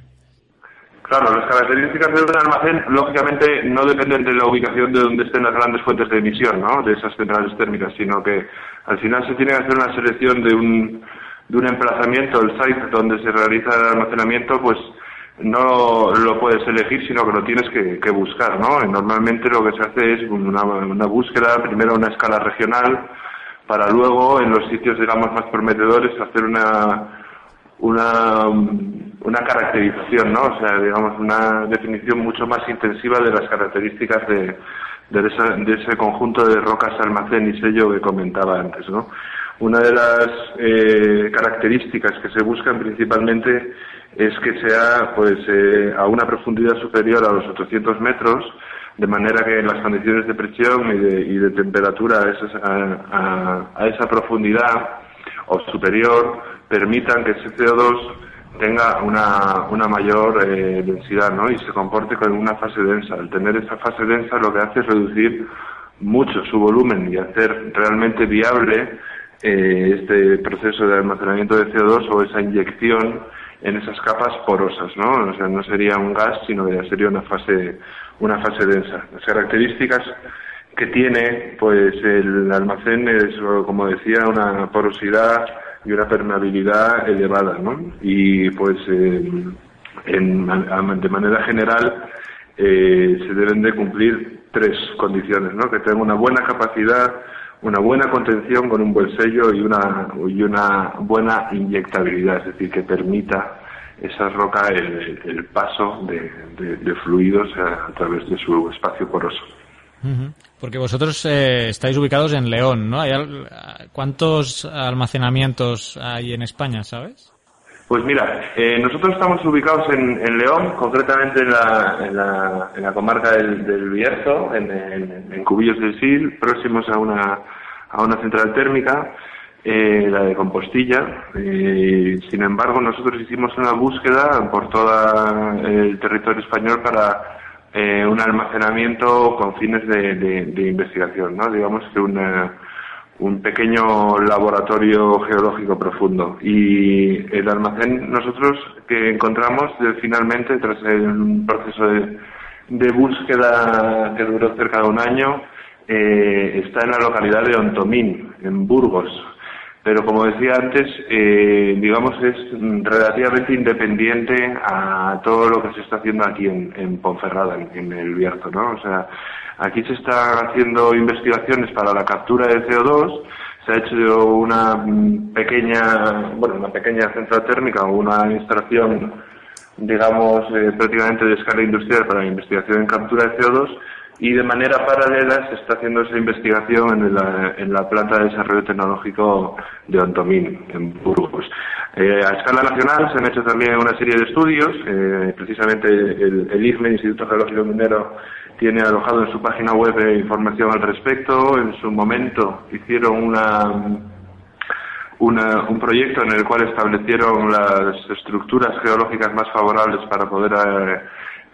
Claro, las características de un almacén, lógicamente, no dependen de la ubicación de donde estén las grandes fuentes de emisión, ¿no? De esas centrales térmicas, sino que al final se tiene que hacer una selección de un, de un emplazamiento, el site donde se realiza el almacenamiento, pues no lo puedes elegir, sino que lo tienes que, buscar, ¿no? normalmente lo que se hace es una, una búsqueda, primero a una escala regional, para luego en los sitios digamos más prometedores hacer una una, una caracterización, ¿no? O sea, digamos, una definición mucho más intensiva de las características de, de, ese conjunto de rocas almacén y sello que comentaba antes, ¿no? Una de las eh, características que se buscan principalmente es que sea pues eh, a una profundidad superior a los 800 metros, de manera que las condiciones de presión y de, temperatura a esa profundidad o superior permitan que ese CO2 tenga una, una mayor eh, densidad ¿no? y se comporte con una fase densa. Al tener esa fase densa lo que hace es reducir mucho su volumen y hacer realmente viable eh, este proceso de almacenamiento de CO2 o esa inyección en esas capas porosas, ¿no? O sea, no sería un gas, sino que sería una fase, una fase densa. Las características que tiene, pues el almacén es, como decía, una porosidad y una permeabilidad elevada, ¿no? Y pues eh, en, de manera general eh, se deben de cumplir tres condiciones, ¿no? Que tenga una buena capacidad, una buena contención con un buen sello y una, y una buena inyectabilidad, es decir, que permita esa roca el, paso de, fluidos a, través de su espacio poroso. Porque vosotros eh, estáis ubicados en León, ¿no? ¿Cuántos almacenamientos hay en España, sabes? Pues mira, eh, nosotros estamos ubicados en, León, concretamente en la, en la, comarca del, del Bierzo, en, Cubillos del Sil, próximos a una, a una central térmica, eh, la de Compostilla. sin embargo, nosotros hicimos una búsqueda por todo el territorio español para eh, un almacenamiento con fines de, investigación, ¿no? Digamos que un pequeño laboratorio geológico profundo. Y el almacén nosotros que encontramos finalmente, tras un proceso de, búsqueda que duró cerca de un año, eh, está en la localidad de Ontomín, en Burgos, pero como decía antes, eh, digamos es relativamente independiente a todo lo que se está haciendo aquí en, Ponferrada, en, el Bierzo, ¿no? O sea, aquí se están haciendo investigaciones para la captura de CO2, se ha hecho una pequeña, bueno, una pequeña central térmica o una instalación, digamos, eh, prácticamente de escala industrial para la investigación en captura de CO2 y de manera paralela se está haciendo esa investigación en la, en la planta de desarrollo tecnológico de Ontomín, en Burgos. Eh, a escala nacional se han hecho también una serie de estudios, eh, precisamente el, el IGME, Instituto Geológico Minero, tiene alojado en su página web información al respecto. En su momento hicieron una, una, un proyecto en el cual establecieron las estructuras geológicas más favorables para poder eh,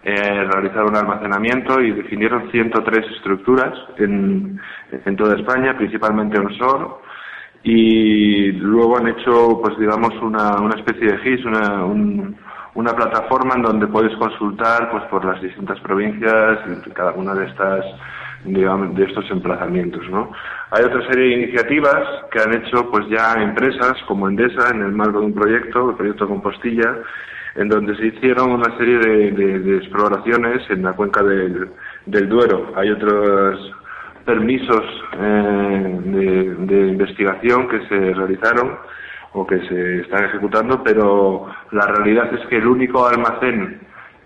eh, realizar un almacenamiento y definieron 103 estructuras en, en toda España, principalmente onshore, y luego han hecho, pues digamos, una, una especie de GIS, una, una plataforma en donde puedes consultar pues por las distintas provincias, cada una de estas de estos emplazamientos, ¿no? Hay otra serie de iniciativas que han hecho pues ya empresas como Endesa en el marco de un proyecto, el proyecto Compostilla, en donde se hicieron una serie de, exploraciones en la cuenca del, Duero. Hay otros permisos eh, de, investigación que se realizaron o que se están ejecutando, pero la realidad es que el único almacén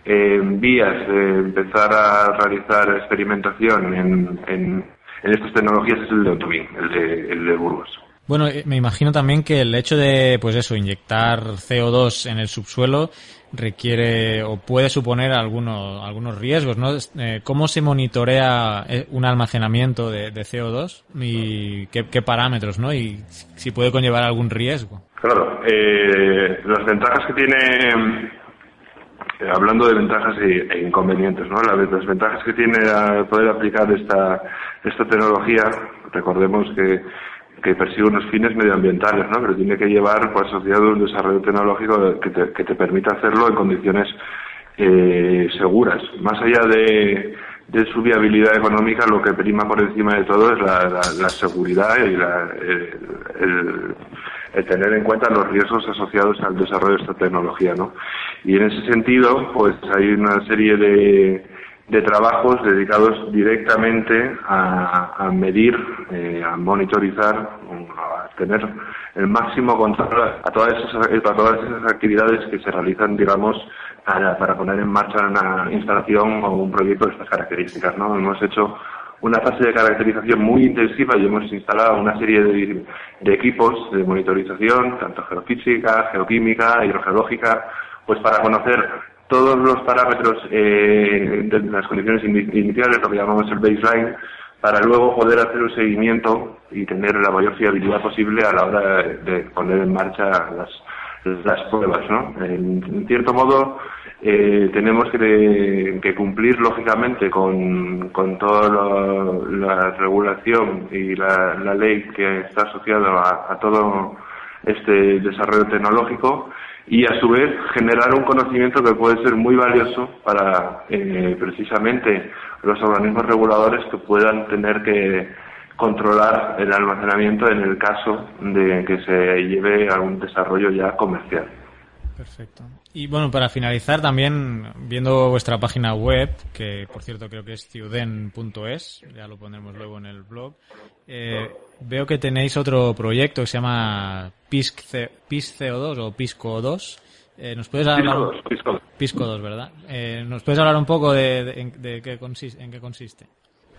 en vías de empezar a realizar experimentación en, en, estas tecnologías es el de Otomí, el de, el de Burgos. Bueno, eh, me imagino también que el hecho de, pues eso, inyectar CO2 en el subsuelo requiere o puede suponer algunos, algunos riesgos, ¿no? Eh, ¿Cómo se monitorea eh, un almacenamiento de, CO2 y qué, parámetros, ¿no? Y si puede conllevar algún riesgo. Claro, eh, las ventajas que tiene, hablando de ventajas e, inconvenientes, ¿no? Las, las ventajas que tiene poder aplicar esta, esta tecnología, recordemos que que persigue unos fines medioambientales, ¿no? Pero tiene que llevar pues, asociado un desarrollo tecnológico que te, que te permita hacerlo en condiciones eh, seguras. Más allá de, de, su viabilidad económica, lo que prima por encima de todo es la, la, seguridad y la, el, el, tener en cuenta los riesgos asociados al desarrollo de esta tecnología, ¿no? Y en ese sentido, pues hay una serie de de trabajos dedicados directamente a, medir, eh, a monitorizar, a tener el máximo control a todas esas, a todas esas actividades que se realizan, digamos, para, para poner en marcha una instalación o un proyecto de estas características. ¿no? Hemos hecho una fase de caracterización muy intensiva y hemos instalado una serie de, equipos de monitorización, tanto geofísica, geoquímica, hidrogeológica, pues para conocer todos los parámetros eh, de las condiciones iniciales, lo que llamamos el baseline, para luego poder hacer un seguimiento y tener la mayor fiabilidad posible a la hora de, poner en marcha las, las pruebas. ¿no? En, cierto modo, eh, tenemos que, cumplir lógicamente con, con toda la, regulación y la, ley que está asociada a todo este desarrollo tecnológico y a su vez generar un conocimiento que puede ser muy valioso para eh, precisamente los organismos reguladores que puedan tener que controlar el almacenamiento en el caso de que se lleve a un desarrollo ya comercial. Perfecto. Y bueno, para finalizar también, viendo vuestra página web, que por cierto creo que es ciuden.es, ya lo pondremos luego en el blog, eh, veo que tenéis otro proyecto que se llama PISCO2 o PISCO2. Eh, ¿Nos puedes hablar? Pisco 2, ¿verdad? Eh, ¿Nos puedes hablar un poco de, de, qué consiste, en qué consiste?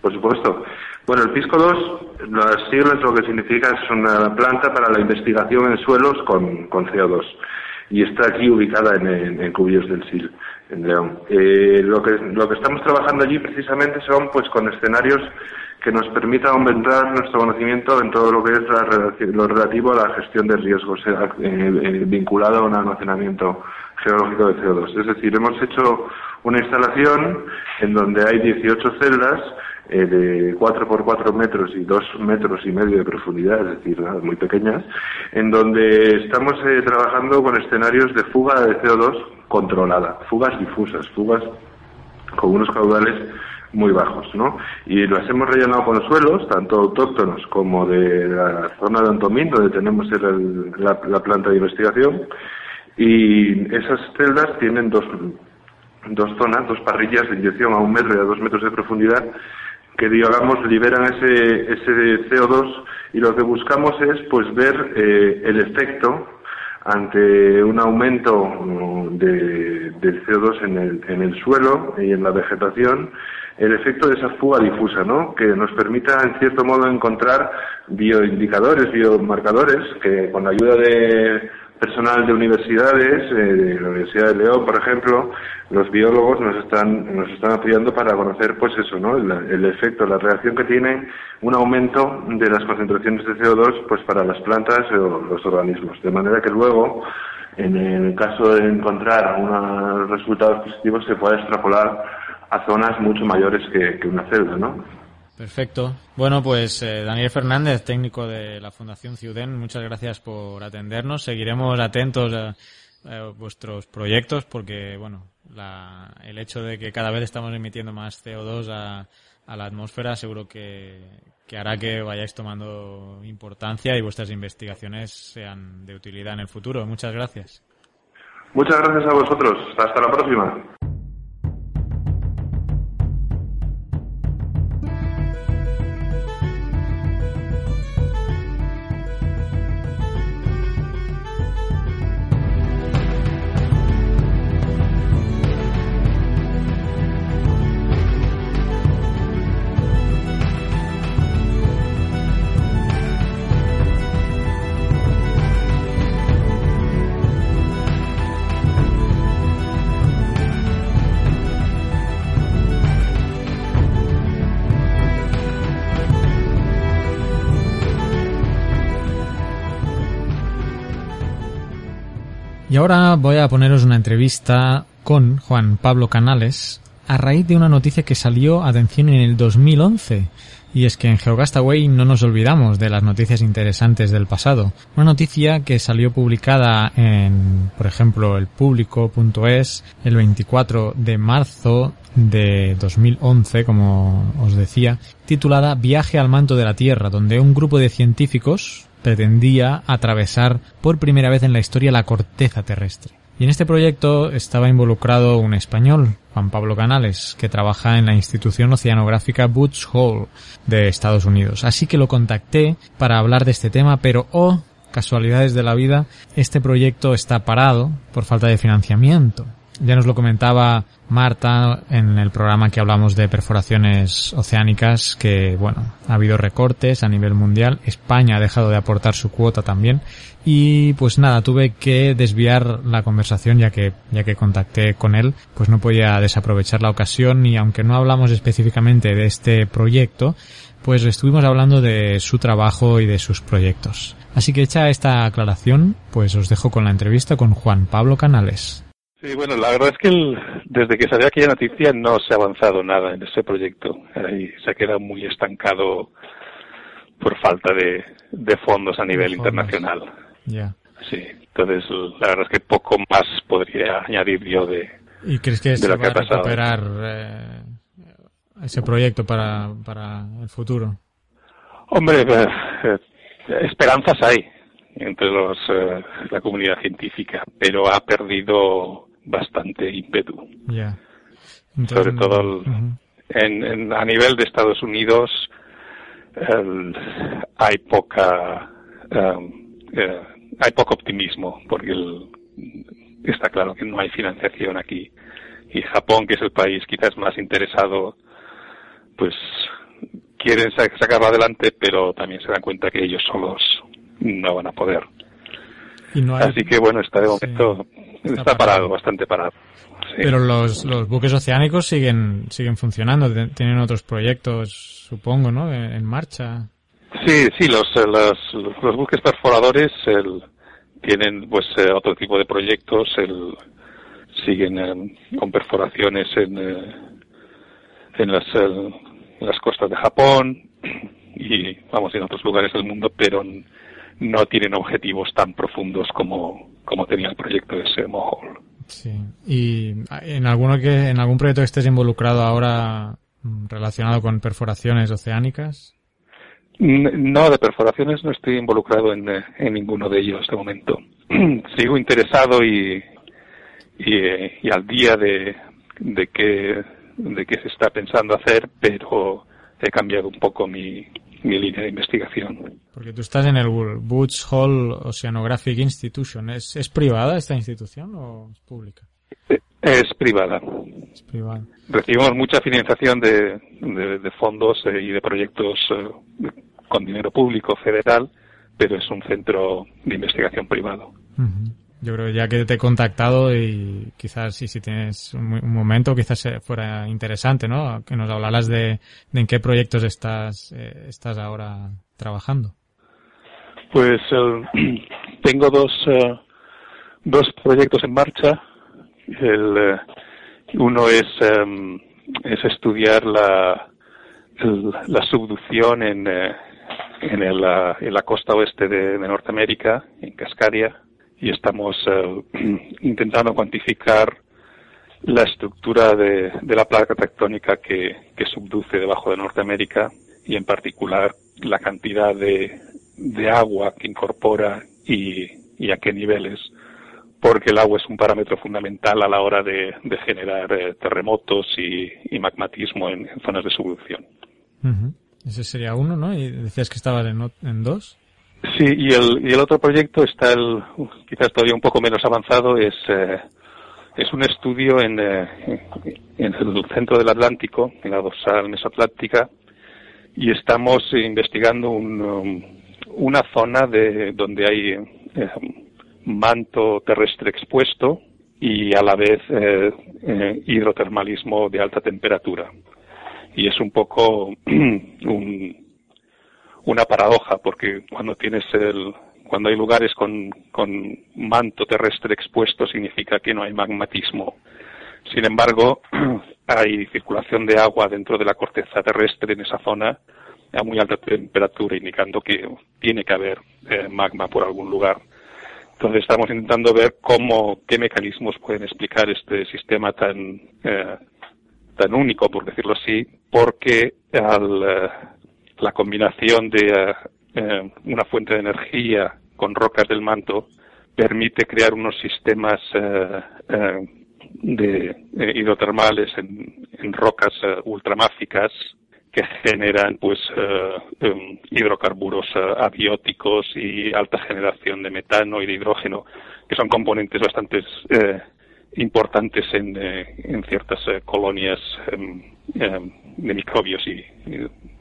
Por supuesto. Bueno, el PISCO 2, las siglas lo que significa es una planta para la investigación en suelos con, con CO2 y está aquí ubicada en, en, Cubillos del Sil, en León. Eh, lo, que, lo que estamos trabajando allí precisamente son pues con escenarios que nos permita aumentar nuestro conocimiento en todo lo que es lo relativo a la gestión de riesgos eh, eh, vinculado a un almacenamiento geológico de CO2. Es decir, hemos hecho una instalación en donde hay 18 celdas eh, de 4 por 4 metros y 2 metros y medio de profundidad, es decir, muy pequeñas, en donde estamos eh, trabajando con escenarios de fuga de CO2 controlada, fugas difusas, fugas con unos caudales muy bajos, ¿no? Y las hemos rellenado con suelos, tanto autóctonos como de la zona de Antomín, donde tenemos la, la, planta de investigación, y esas celdas tienen dos, dos zonas, dos parrillas de inyección a un metro y a dos metros de profundidad, que digamos liberan ese, ese CO2 y lo que buscamos es pues ver eh, el efecto ante un aumento mm, de, del CO2 en el, en el suelo y en la vegetación, el efecto de esa fuga difusa, ¿no? Que nos permita, en cierto modo, encontrar bioindicadores, biomarcadores, que con la ayuda de personal de universidades, eh, de la Universidad de León, por ejemplo, los biólogos nos están, nos están apoyando para conocer, pues eso, ¿no? El, efecto, la reacción que tiene un aumento de las concentraciones de CO2, pues para las plantas o los organismos. De manera que luego, en el caso de encontrar unos resultados positivos, se pueda extrapolar a zonas mucho mayores que, que una celda, ¿no? Perfecto. Bueno, pues eh, Daniel Fernández, técnico de la Fundación Ciuden, muchas gracias por atendernos. Seguiremos atentos a, vuestros proyectos porque, bueno, el hecho de que cada vez estamos emitiendo más CO2 a, la atmósfera seguro que, que hará que vayáis tomando importancia y vuestras investigaciones sean de utilidad en el futuro. Muchas gracias. Muchas gracias a vosotros. Hasta la próxima. Y ahora voy a poneros una entrevista con Juan Pablo Canales a raíz de una noticia que salió, atención, en el 2011. Y es que en Geocastaway no nos olvidamos de las noticias interesantes del pasado. Una noticia que salió publicada en, por ejemplo, el público.es el 24 de marzo de 2011, como os decía, titulada Viaje al manto de la Tierra, donde un grupo de científicos pretendía atravesar por primera vez en la historia la corteza terrestre. Y en este proyecto estaba involucrado un español, Juan Pablo Canales, que trabaja en la institución oceanográfica Boots Hole de Estados Unidos. Así que lo contacté para hablar de este tema, pero oh, casualidades de la vida, este proyecto está parado por falta de financiamiento. Ya nos lo comentaba Marta en el programa que hablamos de perforaciones oceánicas, que bueno, ha habido recortes a nivel mundial. España ha dejado de aportar su cuota también. Y pues nada, tuve que desviar la conversación ya que, ya que contacté con él, pues no podía desaprovechar la ocasión y aunque no hablamos específicamente de este proyecto, pues estuvimos hablando de su trabajo y de sus proyectos. Así que hecha esta aclaración, pues os dejo con la entrevista con Juan Pablo Canales. Sí, bueno, la verdad es que desde que salió aquella noticia no se ha avanzado nada en ese proyecto. Ahí se ha quedado muy estancado por falta de, fondos a nivel internacional. Ya. Sí, entonces la verdad es que poco más podría añadir yo de, ¿Y crees que se va a recuperar eh, ese proyecto para, para el futuro? Hombre, eh, eh, esperanzas hay entre los, eh, la comunidad científica, pero ha perdido bastante ímpetu. Sobre todo en, a nivel de Estados Unidos hay poca eh, hay poco optimismo porque está claro que no hay financiación aquí. Y Japón que es el país quizás más interesado pues quieren sacarlo adelante, pero también se dan cuenta que ellos solos no van a poder. Así que bueno, está de momento está, parado, bastante parado. Pero los, los buques oceánicos siguen siguen funcionando, tienen otros proyectos, supongo, ¿no? En, marcha. Sí, sí, los, los, los buques perforadores el, tienen pues eh, otro tipo de proyectos, el, siguen eh, con perforaciones en, eh, en las en las costas de Japón y vamos en otros lugares del mundo, pero no tienen objetivos tan profundos como, como tenía el proyecto de Semohol. Sí. ¿Y en alguno que en algún proyecto que estés involucrado ahora mm, relacionado con perforaciones oceánicas? No, de perforaciones no estoy involucrado en, en ninguno de ellos de momento. Sigo interesado y, y, y al día de, de que de qué se está pensando hacer, pero he cambiado un poco mi, mi línea de investigación. Porque tú estás en el Woods Hole Oceanographic Institution. ¿Es, ¿Es privada esta institución o es pública? Es privada. Es privada. Recibimos mucha financiación de, de, fondos eh, y de proyectos eh, con dinero público federal, pero es un centro de investigación privado. Yo creo ya que te he contactado y quizás si, si tienes un, momento, quizás fuera interesante, ¿no? Que nos hablaras de, en qué proyectos estás, eh, estás ahora trabajando. Pues eh, tengo dos, eh, dos proyectos en marcha. El, uno es, em, es estudiar la, la subducción en, en, el, en la costa oeste de, de Norteamérica, en Cascadia y estamos eh, intentando cuantificar la estructura de, la placa tectónica que, subduce debajo de Norteamérica y en particular la cantidad de, agua que incorpora y, a qué niveles, porque el agua es un parámetro fundamental a la hora de, generar eh, terremotos y, magmatismo en, zonas de subducción. Ese sería uno, ¿no? Y decías que estaba en, en dos. Sí, y el, y el otro proyecto está el, quizás todavía un poco menos avanzado, es, eh, es un estudio en, eh, en el centro del Atlántico, en la dorsal mesoatlántica, y estamos investigando un, um, una zona de donde hay eh, manto terrestre expuesto y a la vez hidrotermalismo de alta temperatura. Y es un poco un, una paradoja, porque cuando tienes el, cuando hay lugares con, con manto terrestre expuesto significa que no hay magmatismo. Sin embargo, hay circulación de agua dentro de la corteza terrestre en esa zona a muy alta temperatura, indicando que tiene que haber eh, magma por algún lugar. Entonces estamos intentando ver cómo, qué mecanismos pueden explicar este sistema tan, eh, tan único, por decirlo así, porque al, eh, la combinación de eh, eh, una fuente de energía con rocas del manto permite crear unos sistemas de hidrotermales en, en rocas ultramáficas que generan pues em, hidrocarburos abióticos y alta generación de metano y de hidrógeno, que son componentes bastante importantes en, en ciertas colonias em, em, de microbios y,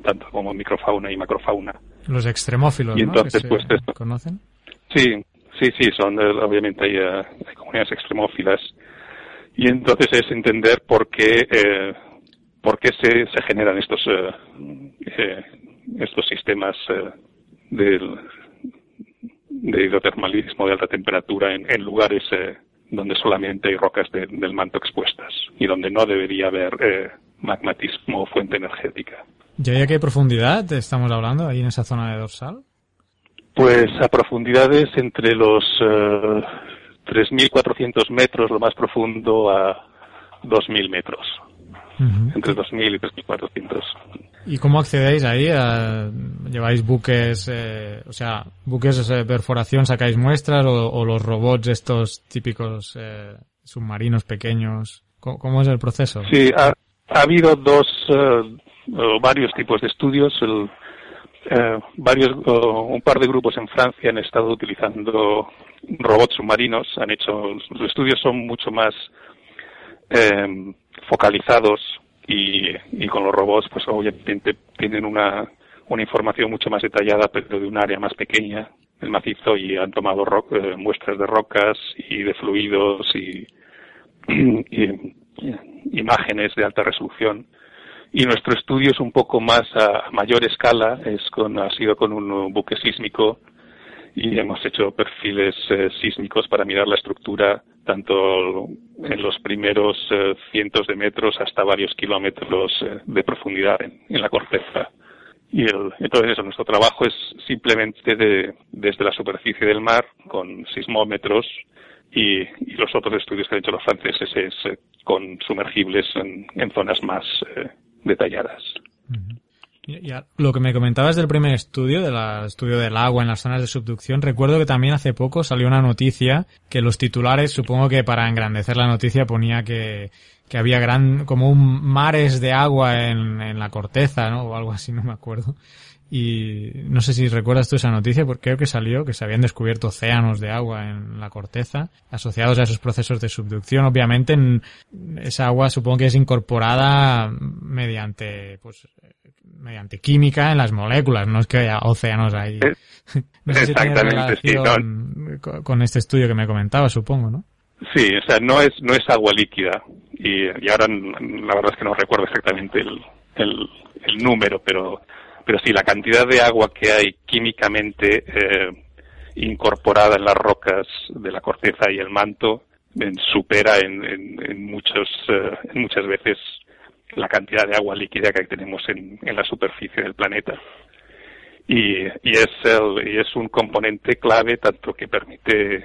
tanto como microfauna y macrofauna. Los extremófilos, y entonces, ¿no? pues, ¿Conocen? Sí, sí, sí, son, obviamente hay, hay, comunidades extremófilas. Y entonces es entender por qué, eh, por qué se, se generan estos, eh, eh, estos sistemas de, de hidrotermalismo de alta temperatura en, en lugares donde solamente hay rocas de, del manto expuestas y donde no debería haber magmatismo o fuente energética. ¿Y a qué profundidad estamos hablando, ahí en esa zona de dorsal? Pues a profundidades entre los uh, 3.400 metros, lo más profundo, a 2.000 metros. Uh -huh. Entre 2.000 y 3.400. ¿Y cómo accedéis ahí? ¿Lleváis buques, eh, o sea, buques de perforación, sacáis muestras o, los robots estos típicos eh, submarinos pequeños? ¿Cómo, ¿Cómo, es el proceso? Sí, ha, ha habido dos, uh, varios tipos de estudios. El, eh, varios, un par de grupos en Francia han estado utilizando robots submarinos, han hecho, los estudios son mucho más eh, focalizados y, y, con los robots pues obviamente tienen una, una información mucho más detallada pero de un área más pequeña el macizo y han tomado ro eh, muestras de rocas y de fluidos y, y, y, imágenes de alta resolución. Y nuestro estudio es un poco más a mayor escala, es con, ha sido con un buque sísmico y hemos hecho perfiles eh, sísmicos para mirar la estructura tanto en los primeros eh, cientos de metros hasta varios kilómetros eh, de profundidad en, la corteza. Y el, entonces eso, nuestro trabajo es simplemente de, desde la superficie del mar con sismómetros y, los otros estudios que han hecho los franceses es con sumergibles en, zonas más detalladas. Lo que me comentabas del primer estudio, del estudio del agua en las zonas de subducción, recuerdo que también hace poco salió una noticia que los titulares, supongo que para engrandecer la noticia ponía que, que había gran, como un mares de agua en, en la corteza, ¿no? O algo así, no me acuerdo. Y no sé si recuerdas tú esa noticia, porque creo que salió que se habían descubierto océanos de agua en la corteza asociados a esos procesos de subducción. Obviamente, en esa agua supongo que es incorporada mediante, pues, mediante química en las moléculas, no es que haya océanos ahí. No sé si tiene relación sí, no. con este estudio que me comentaba, supongo, ¿no? Sí, o sea, no es, no es agua líquida. Y, y ahora la verdad es que no recuerdo exactamente el, el, el número, pero pero sí, la cantidad de agua que hay químicamente eh, incorporada en las rocas de la corteza y el manto eh, supera en, en, en muchos, eh, muchas veces la cantidad de agua líquida que tenemos en, en la superficie del planeta. Y, y, es el, y es un componente clave tanto que permite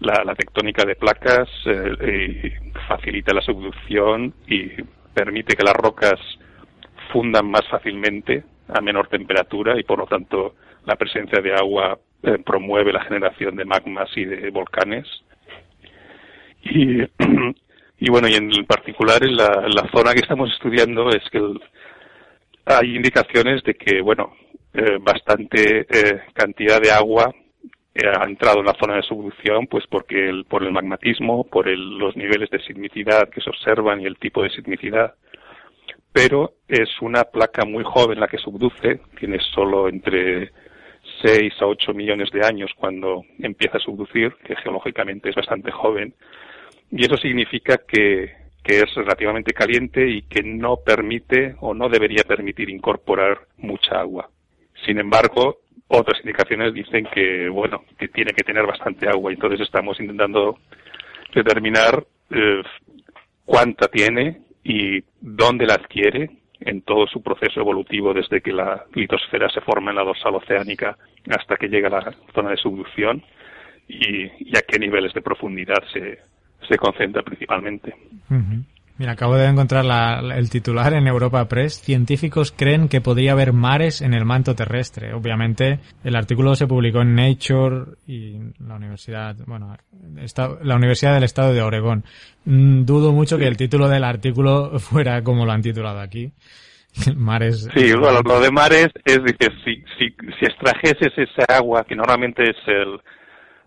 la, tectónica de placas, y facilita la subducción y permite que las rocas fundan más fácilmente a menor temperatura y por lo tanto la presencia de agua eh, promueve la generación de magmas y de volcanes. Y, y bueno, y en particular en la, zona que estamos estudiando es que hay indicaciones de que, bueno, eh, bastante eh, cantidad de agua ha entrado en la zona de subducción, pues porque el, por el magmatismo, por el, los niveles de sismicidad que se observan y el tipo de sismicidad. Pero es una placa muy joven la que subduce, tiene solo entre 6 a 8 millones de años cuando empieza a subducir, que geológicamente es bastante joven, y eso significa que, que es relativamente caliente y que no permite o no debería permitir incorporar mucha agua. Sin embargo, otras indicaciones dicen que, bueno, que tiene que tener bastante agua, entonces estamos intentando determinar eh, cuánta tiene y dónde la adquiere en todo su proceso evolutivo desde que la litosfera se forma en la dorsal oceánica hasta que llega a la zona de subducción y, y a qué niveles de profundidad se, se concentra principalmente. Uh -huh. Mira, acabo de encontrar la- el titular en Europa Press. Científicos creen que podría haber mares en el manto terrestre. Obviamente, el artículo se publicó en Nature y la universidad, bueno, esta- la Universidad del Estado de Oregón. Mm, Dudo mucho que el título del artículo fuera como lo han titulado aquí. Mares. Sí, bueno, lo de mares es, dice, si, si, si extrajeses esa agua, que normalmente es el,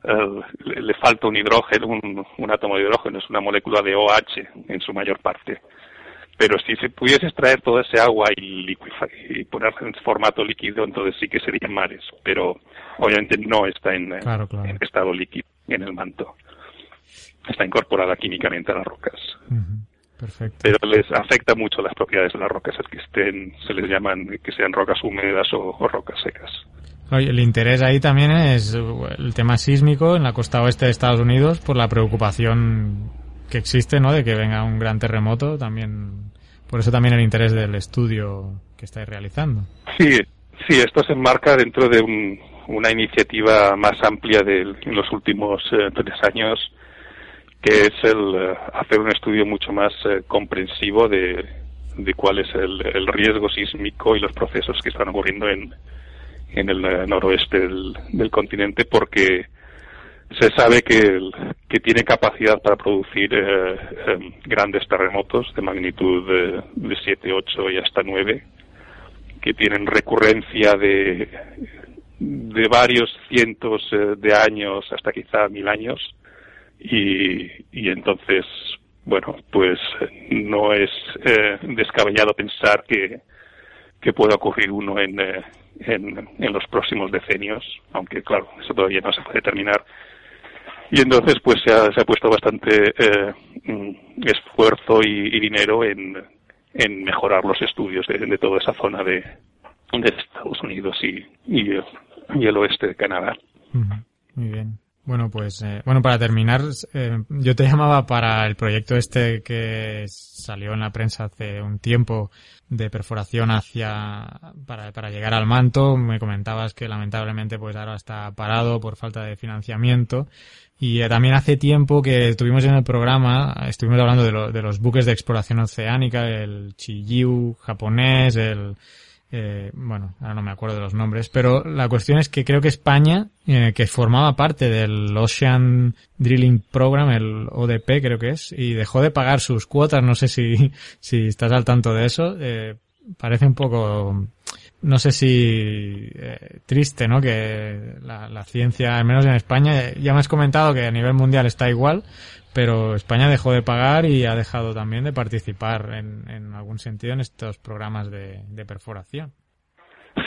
el- le- falta un hidrógeno, un, un átomo de hidrógeno, es una molécula de OH en su mayor parte. Pero si se pudiese extraer toda esa agua y, y ponerla en formato líquido, entonces sí que serían mares. Pero obviamente no está en, eh, Claro, claro. en estado líquido en el manto. Está incorporada químicamente a las rocas. Perfecto. Pero les afecta mucho las propiedades de las rocas, que estén, se les llaman que sean rocas húmedas o, o rocas secas. El interés ahí también es uh, el tema sísmico en la costa oeste de Estados Unidos por la preocupación que existe, ¿no? De que venga un gran terremoto. También, por eso también el interés del estudio que estáis realizando. Sí, sí, esto se enmarca dentro de un- una iniciativa más amplia de los últimos eh, tres años, que es el eh, hacer un estudio mucho más eh, comprensivo de, cuál es el riesgo sísmico y los procesos que están ocurriendo en, en el noroeste del, del continente, porque se sabe que, tiene capacidad para producir eh, em, grandes terremotos de magnitud de 7, 8 y hasta 9 que tienen recurrencia de, de varios cientos eh, de años hasta quizá mil años y, y entonces bueno pues no es eh, descabellado pensar que, que pueda ocurrir uno en, eh, en, en los próximos decenios aunque claro eso todavía no se puede determinar y entonces pues se ha, se ha puesto bastante eh, mm, esfuerzo y, dinero en, en mejorar los estudios de, de toda esa zona de, de Estados Unidos y, y, el- y el oeste de Canadá. Muy bien. Bueno, pues, eh, bueno, para terminar, eh, yo te llamaba para el proyecto este que salió en la prensa hace un tiempo de perforación hacia, para, para llegar al manto. Me comentabas que lamentablemente pues ahora está parado por falta de financiamiento. Y eh, también hace tiempo que estuvimos en el programa, estuvimos hablando de, lo- de los buques de exploración oceánica, el Chiyu japonés, el, eh, bueno, ahora no me acuerdo de los nombres, pero la cuestión es que creo que España, eh, que formaba parte del Ocean Drilling Program, el ODP creo que es, y dejó de pagar sus cuotas, no sé si, si estás al tanto de eso, eh, parece un poco, no sé si eh, triste, ¿no? Que la, la ciencia, al menos en España, ya me has comentado que a nivel mundial está igual, pero España dejó de pagar y ha dejado también de participar en, en algún sentido en estos programas de, perforación.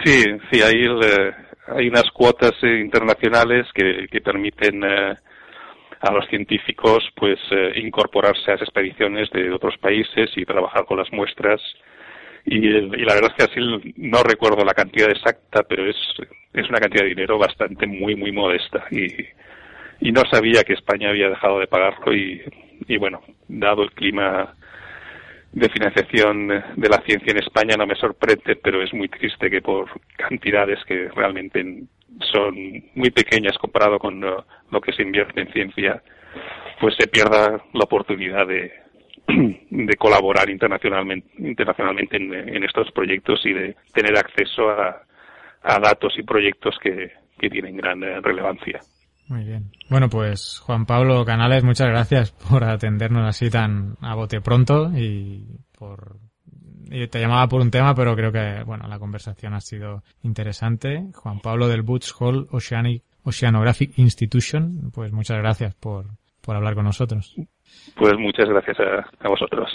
Sí, sí, hay, el, hay unas cuotas eh, internacionales que, que permiten eh, a los científicos pues eh, incorporarse a esas expediciones de otros países y trabajar con las muestras y, y la verdad es que así no recuerdo la cantidad exacta pero es es una cantidad de dinero bastante muy muy modesta y y no sabía que España había dejado de pagarlo y, bueno dado el clima de financiación de la ciencia en España no me sorprende, pero es muy triste que por cantidades que realmente son muy pequeñas comparado con lo, que se invierte en ciencia, pues se pierda la oportunidad de, de colaborar internacionalmente, internacionalmente en, en estos proyectos y de tener acceso a, a datos y proyectos que, que tienen gran relevancia. Muy bien. Bueno, pues Juan Pablo Canales, muchas gracias por atendernos así tan a bote pronto y por y te llamaba por un tema, pero creo que bueno, la conversación ha sido interesante. Juan Pablo del Boots Hall Oceanic Oceanographic Institution, pues muchas gracias por por hablar con nosotros. Pues muchas gracias a vosotros.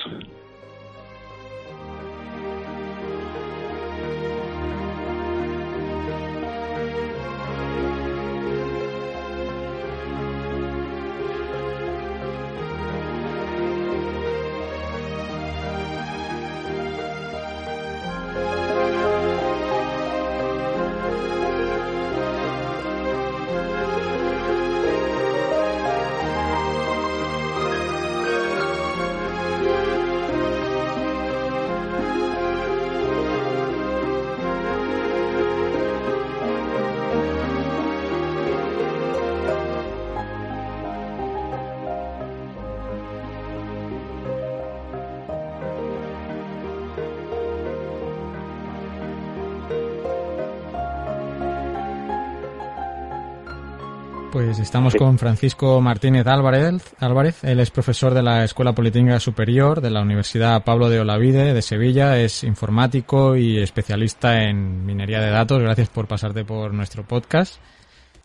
Pues estamos con Francisco Martínez Álvarez, Álvarez. Él es profesor de la Escuela Politécnica Superior de la Universidad Pablo de Olavide de Sevilla. Es informático y especialista en minería de datos. Gracias por pasarte por nuestro podcast.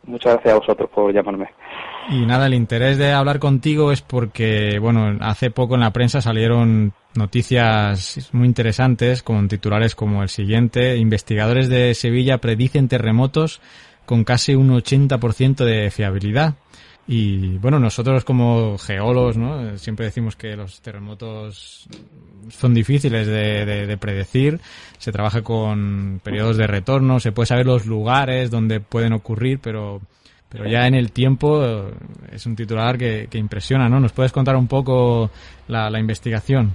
Muchas gracias a vosotros por llamarme. Y nada, el interés de hablar contigo es porque, bueno, hace poco en la prensa salieron noticias muy interesantes con titulares como el siguiente. Investigadores de Sevilla predicen terremotos con casi un 80% de fiabilidad. Y bueno, nosotros como geólogos, ¿no? Siempre decimos que los terremotos son difíciles de, de, predecir. Se trabaja con periodos de retorno, se puede saber los lugares donde pueden ocurrir, pero, pero ya en el tiempo es un titular que, impresiona, ¿no? ¿Nos puedes contar un poco la investigación?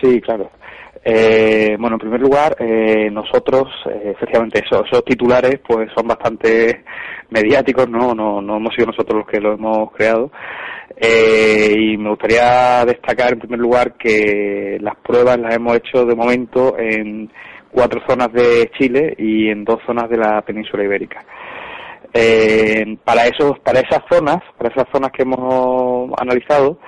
Sí, claro. Eh, bueno, en primer lugar, eh, nosotros, eh, efectivamente, esos, esos, titulares pues son bastante mediáticos, ¿no? ¿no? No hemos sido nosotros los que lo hemos creado. Eh, y me gustaría destacar, en primer lugar, que las pruebas las hemos hecho de momento en cuatro zonas de Chile y en dos zonas de la península ibérica. Eh, para esos, para esas zonas, para esas zonas que hemos analizado,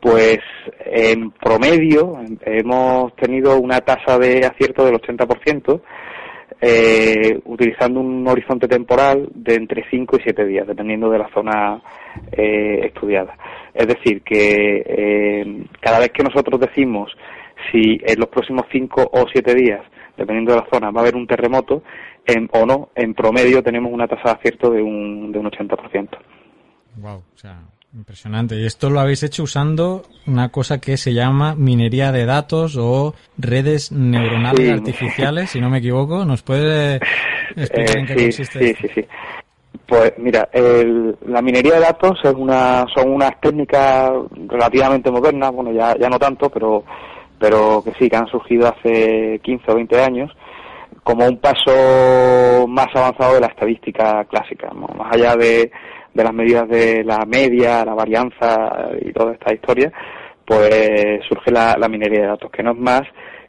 pues en promedio hemos tenido una tasa de acierto del 80%, eh, utilizando un horizonte temporal de entre 5 y 7 días, dependiendo de la zona eh, estudiada. Es decir, que eh, cada vez que nosotros decimos si en los próximos 5 o 7 días, dependiendo de la zona, va a haber un terremoto en, o no, en promedio tenemos una tasa de acierto de un, de un 80%. Wow, o sea, Impresionante. Y esto lo habéis hecho usando una cosa que se llama minería de datos o redes neuronales artificiales, si no me equivoco. ¿Nos puede explicar en qué sí, consiste sí, Sí, sí, Pues mira, el, la minería de datos es una, son unas técnicas relativamente modernas, bueno, ya, ya no tanto, pero, pero que sí, que han surgido hace 15 o 20 años como un paso más avanzado de la estadística clásica, más allá de de las medidas de la media, la varianza y toda esta historia, pues surge la, minería de datos, que no es más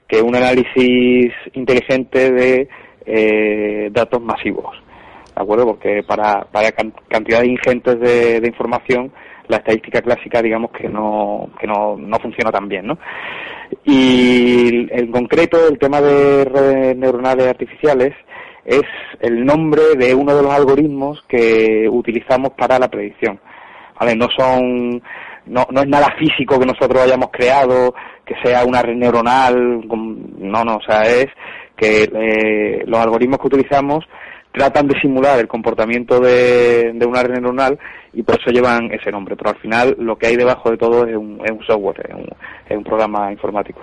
que un análisis inteligente de eh, datos masivos. ¿De acuerdo? Porque para, para cantidades ingentes de, información, la estadística clásica, digamos que no, que no, no funciona tan bien, ¿no? Y en concreto, el tema de redes neuronales artificiales es el nombre de uno de los algoritmos que utilizamos para la predicción. ¿Vale? No son, no, es nada físico que nosotros hayamos creado, que sea una red neuronal, no, no, o sea, es que eh, los algoritmos que utilizamos tratan de simular el comportamiento de, de, una red neuronal y por eso llevan ese nombre. Pero al final lo que hay debajo de todo es un, es un software, es un, es un programa informático.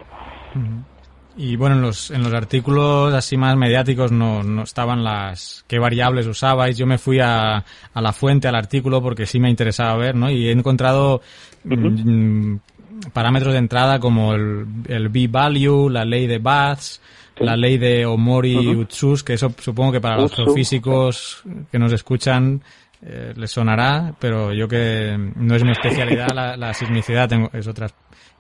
Y bueno, en los, en los artículos así más mediáticos no, no estaban las qué variables usabais. Yo me fui a, a la fuente, al artículo, porque sí me interesaba ver, ¿no? Y he encontrado mm, parámetros de entrada como el, el B-value, la ley de Baths, la ley de Omori-Utsus, que eso supongo que para los geofísicos que nos escuchan eh, les sonará, pero yo que no es mi especialidad la, la sismicidad, tengo, es otra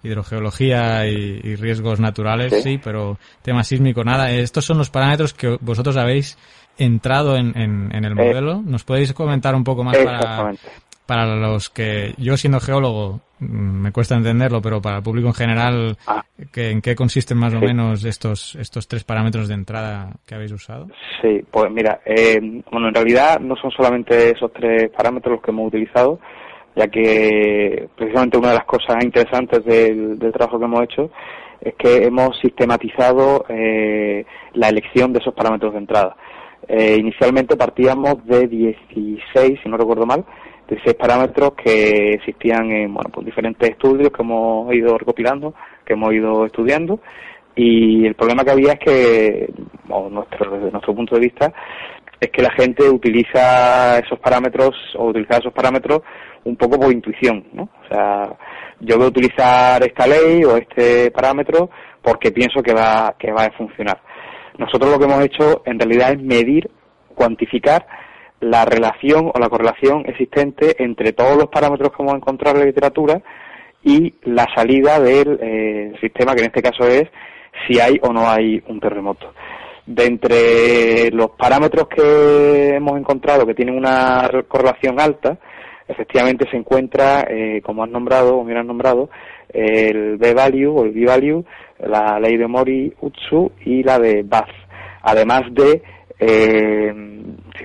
hidrogeología y, riesgos naturales, sí. pero tema sísmico, nada. Estos son los parámetros que vosotros habéis entrado en, en, el eh, modelo. ¿Nos podéis comentar un poco más para, para los que, yo siendo geólogo, mm, me cuesta entenderlo, pero para el público en general, ah. que, ¿en qué consisten más o menos estos, estos tres parámetros de entrada que habéis usado? Sí, pues mira, eh, bueno, en realidad no son solamente esos tres parámetros los que hemos utilizado, ya que precisamente una de las cosas interesantes del, trabajo que hemos hecho es que hemos sistematizado eh, la elección de esos parámetros de entrada. Eh, inicialmente partíamos de 16, si no recuerdo mal, 16 parámetros que existían en bueno, pues diferentes estudios que hemos ido recopilando, que hemos ido estudiando, y el problema que había es que, nuestro, desde nuestro punto de vista, es que la gente utiliza esos parámetros o utiliza esos parámetros un poco por intuición, ¿no? O sea, yo voy a utilizar esta ley o este parámetro porque pienso que va, que va a funcionar. Nosotros lo que hemos hecho en realidad es medir, cuantificar la relación o la correlación existente entre todos los parámetros que hemos encontrado en la literatura y la salida del eh, sistema, que en este caso es si hay o no hay un terremoto. De entre los parámetros que hemos encontrado que tienen una correlación alta, efectivamente se encuentra, eh, como has nombrado, o bien has nombrado, el B-value o el B-value, la ley de Mori-Utsu y la de Bath. Además de, eh,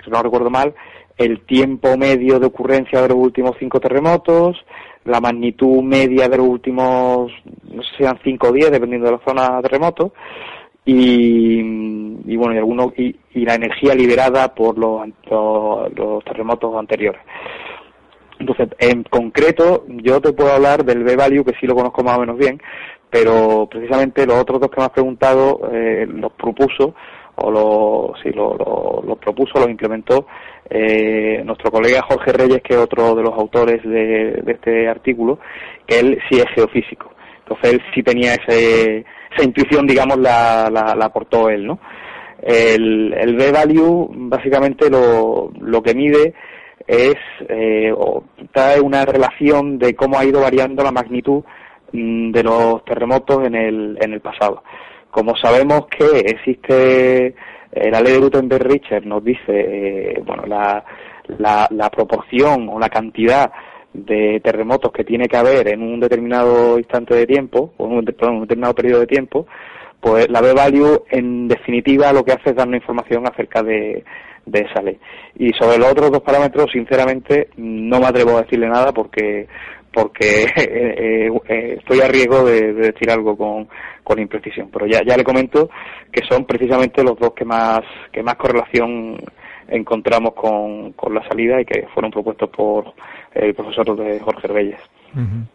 si no recuerdo mal, el tiempo medio de ocurrencia de los últimos cinco terremotos, la magnitud media de los últimos, no sé si sean cinco o diez, dependiendo de la zona de terremoto, y, bueno, y, algunos, y, la energía liberada por los, los terremotos anteriores. Entonces, en concreto, yo te puedo hablar del B-Value, que sí lo conozco más o menos bien, pero precisamente los otros dos que me has preguntado eh, los propuso, o los, sí, lo, lo, propuso, los implementó eh, nuestro colega Jorge Reyes, que es otro de los autores de, este artículo, que él sí es geofísico. Entonces, él sí tenía ese, esa intuición, digamos, la, la, la aportó él, ¿no? El, el B-Value, básicamente, lo, lo que mide es eh, trae una relación de cómo ha ido variando la magnitud mm, de los terremotos en el, en el pasado. Como sabemos que existe eh, la ley de Gutenberg-Richter nos dice eh, bueno la, la, la, proporción o la cantidad de terremotos que tiene que haber en un determinado instante de tiempo o en un, determinado periodo de tiempo pues la B-value en definitiva lo que hace es darnos información acerca de, de esa ley. Y sobre los otros dos parámetros, sinceramente, no me atrevo a decirle nada porque porque eh, eh, estoy a riesgo de, decir algo con, con imprecisión. Pero ya, ya le comento que son precisamente los dos que más, que más correlación encontramos con, con la salida y que fueron propuestos por el profesor de Jorge Reyes.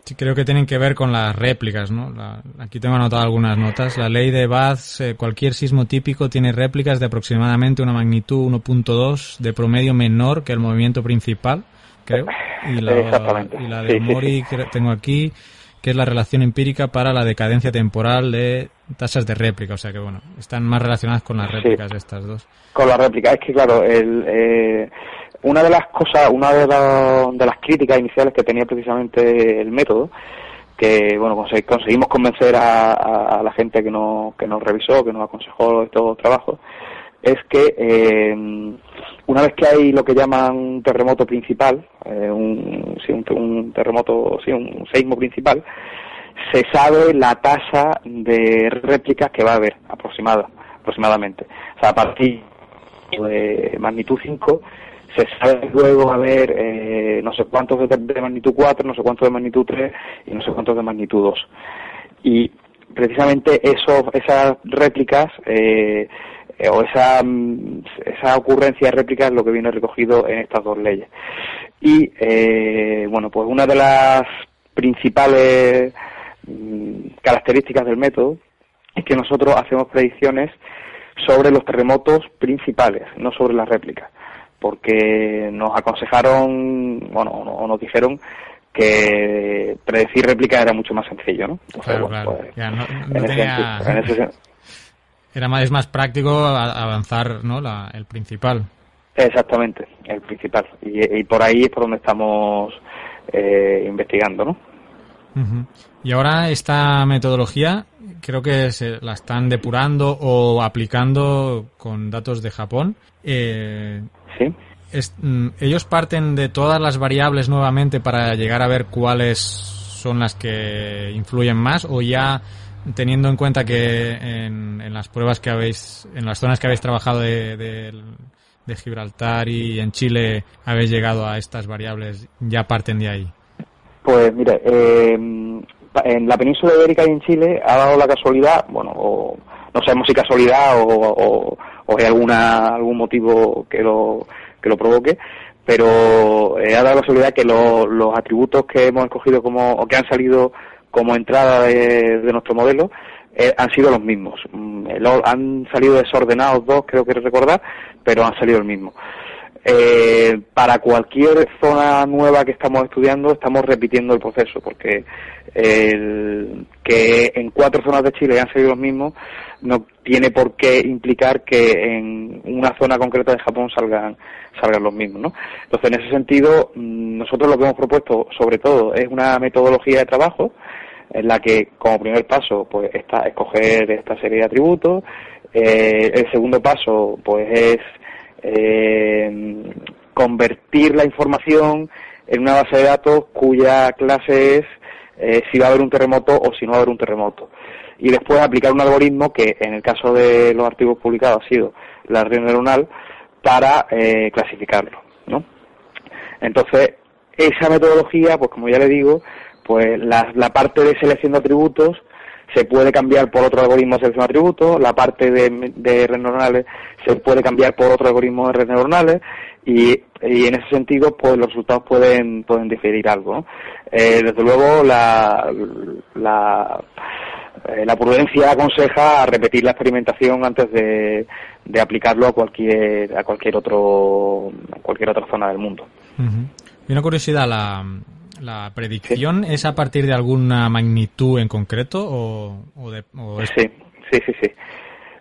Sí, creo que tienen que ver con las réplicas, ¿no? aquí tengo anotado algunas notas. La ley de Bath, eh, cualquier sismo típico tiene réplicas de aproximadamente una magnitud 1.2 de promedio menor que el movimiento principal, creo. Y la, y la de Mori que tengo aquí, que es la relación empírica para la decadencia temporal de tasas de réplica. O sea que, bueno, están más relacionadas con las réplicas estas dos. Con las réplicas. Es que, claro, el... Eh una de las cosas, una de, de, las críticas iniciales que tenía precisamente el método, que bueno conseguimos convencer a, la gente que nos, que nos revisó, que nos aconsejó estos trabajos, es que eh, una vez que hay lo que llaman un terremoto principal, eh, un, sí, un, terremoto, sí, un seismo principal, se sabe la tasa de réplicas que va a haber aproximada, aproximadamente. O sea, a partir de magnitud 5 se sabe luego a ver eh, no sé cuántos de, magnitud 4, no sé cuántos de magnitud 3 y no sé cuántos de magnitud 2. Y precisamente eso, esas réplicas eh, o esa, esa ocurrencia de réplicas es lo que viene recogido en estas dos leyes. Y eh, bueno, pues una de las principales mm, características del método es que nosotros hacemos predicciones sobre los terremotos principales, no sobre las réplicas porque nos aconsejaron, bueno, o nos dijeron que predecir réplica era mucho más sencillo, ¿no? Era más, es más práctico avanzar, ¿no? La, el principal. Exactamente, el principal. Y, por ahí es por donde estamos eh, investigando, ¿no? Y ahora esta metodología creo que se la están depurando o aplicando con datos de Japón. Eh, Mm, ellos parten de todas las variables nuevamente para llegar a ver cuáles son las que influyen más o ya teniendo en cuenta que en, las pruebas que habéis, en las zonas que habéis trabajado de, Gibraltar y en Chile habéis llegado a estas variables, ya parten de ahí. Pues mire, eh, en la península ibérica y en Chile ha dado la casualidad, bueno, o, no sabemos si casualidad o, o hay alguna, algún motivo que lo, que lo provoque, pero eh, ha dado la casualidad que los atributos que hemos escogido como, o que han salido como entrada de, nuestro modelo, eh, han sido los mismos. Mm, han salido desordenados dos, creo que recordar, pero han salido el mismo. Eh, para cualquier zona nueva que estamos estudiando, estamos repitiendo el proceso, porque el, que en cuatro zonas de Chile han salido los mismos, no tiene por qué implicar que en una zona concreta de Japón salgan salgan los mismos, ¿no? Entonces, en ese sentido, mm, nosotros lo que hemos propuesto, sobre todo, es una metodología de trabajo en la que como primer paso pues está escoger esta serie de atributos, eh, el segundo paso pues es eh, convertir la información en una base de datos cuya clase es eh, si va a haber un terremoto o si no va a haber un terremoto. Y después aplicar un algoritmo que en el caso de los artículos publicados ha sido la red neuronal para eh, clasificarlo, ¿no? Entonces, esa metodología, pues como ya le digo, pues la, la parte de selección de atributos se puede cambiar por otro algoritmo de selección de atributos, la parte de, de redes neuronales se puede cambiar por otro algoritmo de redes neuronales y, y en ese sentido pues los resultados pueden pueden diferir algo. Eh, desde luego la, la, eh, la prudencia aconseja repetir la experimentación antes de, de aplicarlo a cualquier a cualquier otro a cualquier otra zona del mundo. Ujú. Y una curiosidad, la, la predicción es a partir de alguna magnitud en concreto o, o de, Sí, sí, sí, sí.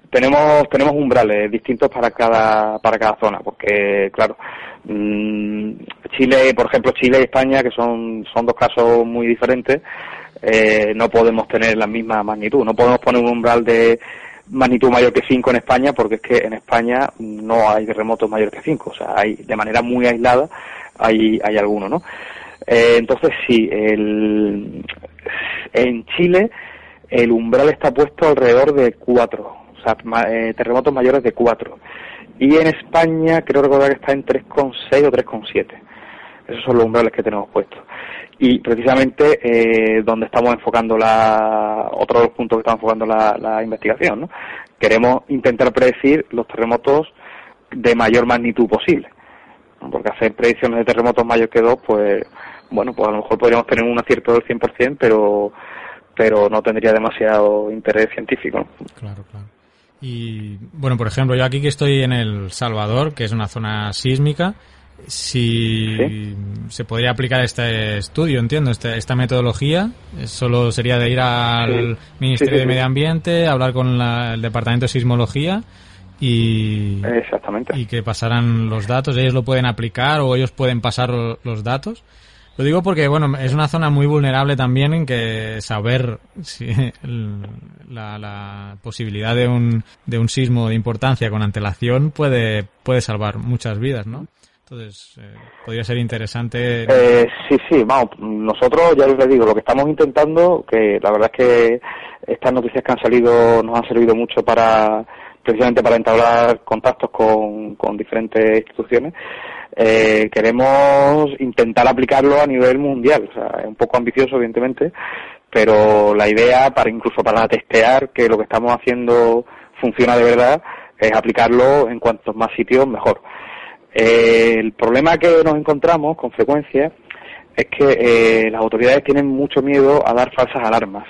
Tenemos tenemos umbrales distintos para cada para cada zona, porque claro, mm, Chile, por ejemplo, Chile y España, que son son dos casos muy diferentes, eh, no podemos tener la misma magnitud, no podemos poner un umbral de magnitud mayor que 5 en España, porque es que en España no hay terremotos mayores que 5, o sea, hay de manera muy aislada hay hay algunos, ¿no? Eh, entonces sí, el, en Chile el umbral está puesto alrededor de 4, o sea, ma- eh, terremotos mayores de 4. Y en España creo recordar que está en 3,6 o 3,7. Esos son los umbrales que tenemos puestos. Y precisamente eh, donde estamos enfocando la, otro de los puntos que estamos enfocando la, la investigación, ¿no? Queremos intentar predecir los terremotos de mayor magnitud posible. Porque hacer predicciones de terremotos mayor que 2, pues, bueno, pues a lo mejor podríamos tener un acierto del 100%, pero, pero no tendría demasiado interés científico. ¿no? Claro, claro. Y bueno, por ejemplo, yo aquí que estoy en El Salvador, que es una zona sísmica, si Sí. se podría aplicar este estudio, entiendo, este- esta metodología, eh, solo sería de ir al Sí. Ministerio Sí, de. Medio Ambiente, hablar con la- el Departamento de Sismología y, Exactamente. y que pasaran los datos. Ellos lo pueden aplicar o ellos pueden pasar lo- los datos. Lo digo porque, bueno, es una zona muy vulnerable también en que saber si la posibilidad de un, de un sismo de importancia con antelación puede, puede salvar muchas vidas, ¿no? Entonces, eh, podría ser interesante. Eh, sí, sí, vamos, nosotros ya les digo, lo que estamos intentando, que la verdad es que estas noticias que han salido nos han servido mucho para, precisamente para entablar contactos con, con diferentes instituciones, eh, queremos intentar aplicarlo a nivel mundial, o sea, es un poco ambicioso evidentemente, pero la idea para incluso para testear que lo que estamos haciendo funciona de verdad es aplicarlo en cuantos más sitios mejor. Eh, el problema que nos encontramos con frecuencia es que eh, las autoridades tienen mucho miedo a dar falsas alarmas.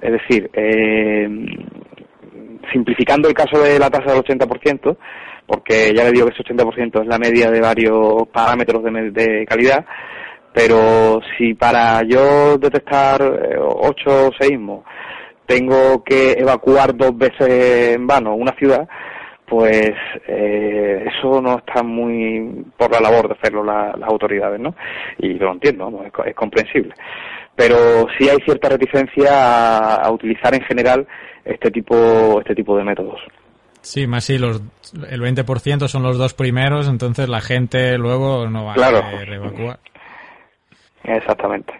Es decir, eh, simplificando el caso de la tasa del 80%, porque ya le digo que ese 80% es la media de varios parámetros de, de calidad, pero si para yo detectar eh, ocho seísmos tengo que evacuar dos veces en vano una ciudad, pues eh, eso no está muy por la labor de hacerlo la- las autoridades, ¿no? Y lo entiendo, es comprensible. Pero sí hay cierta reticencia a, a utilizar en general este tipo este tipo de métodos. Sí, más si los, el 20% son los dos primeros, entonces la gente luego no va Claro. a evacuar. Exactamente.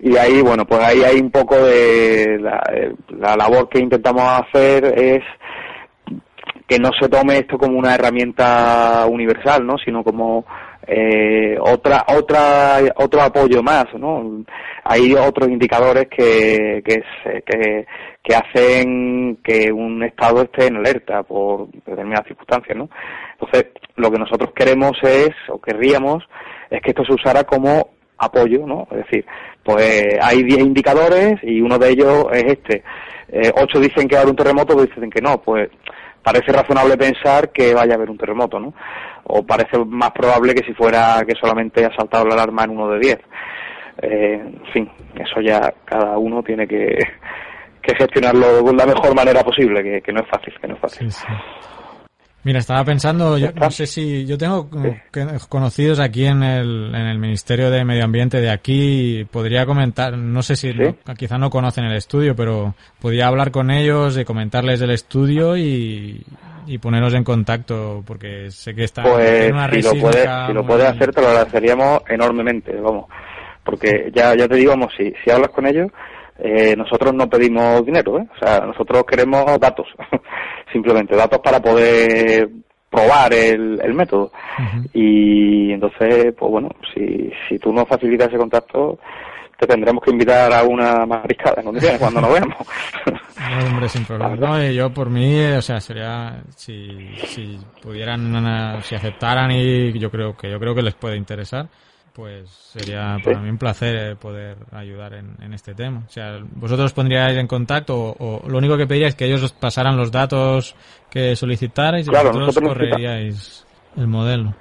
Y ahí, bueno, pues ahí hay un poco de la, la labor que intentamos hacer es que no se tome esto como una herramienta universal, ¿no? Sino como eh, otra, otra, otro apoyo más, ¿no? Hay otros indicadores que, que, se- que, que hacen que un estado esté en alerta por determinadas circunstancias, ¿no? Entonces, lo que nosotros queremos es, o querríamos, es que esto se usara como apoyo, ¿no? Es decir, pues hay 10 indicadores y uno de ellos es este. Eh, ocho dicen que va a haber un terremoto, dos dicen que no. Pues parece razonable pensar que vaya a haber un terremoto, ¿no? O parece más probable que si fuera que solamente ha saltado la alarma en uno de 10. Eh, en fin, eso ya cada uno tiene que, que gestionarlo de la mejor manera posible, que, no es fácil, que no es fácil. Mira, estaba pensando, yo no sé si yo tengo conocidos aquí en el, en el Ministerio de Medio Ambiente de aquí, podría comentar, no sé si quizá no conocen el estudio, pero podría hablar con ellos y comentarles el estudio y, y poneros en contacto, porque sé que está pues, en una si lo puedes si lo puedes hacer, te lo agradeceríamos enormemente, vamos, porque ya, ya te digo, vamos, si, si hablas con ellos, eh, nosotros no pedimos dinero, ¿eh? o sea, nosotros queremos datos, simplemente datos para poder probar el, el método. Y entonces, pues bueno, si, si tú nos facilitas ese contacto, te tendremos que invitar a una mariscada en cuando nos veamos. No, hombre, sin problema. No, yo por mí, o sea, sería si, si pudieran, si aceptaran y yo creo que yo creo que les puede interesar pues sería para mí un placer eh, poder ayudar en, este tema. O sea, vosotros pondríais en contacto o, lo único que pediríais es que ellos os pasaran los datos que solicitarais y vosotros correríais el modelo.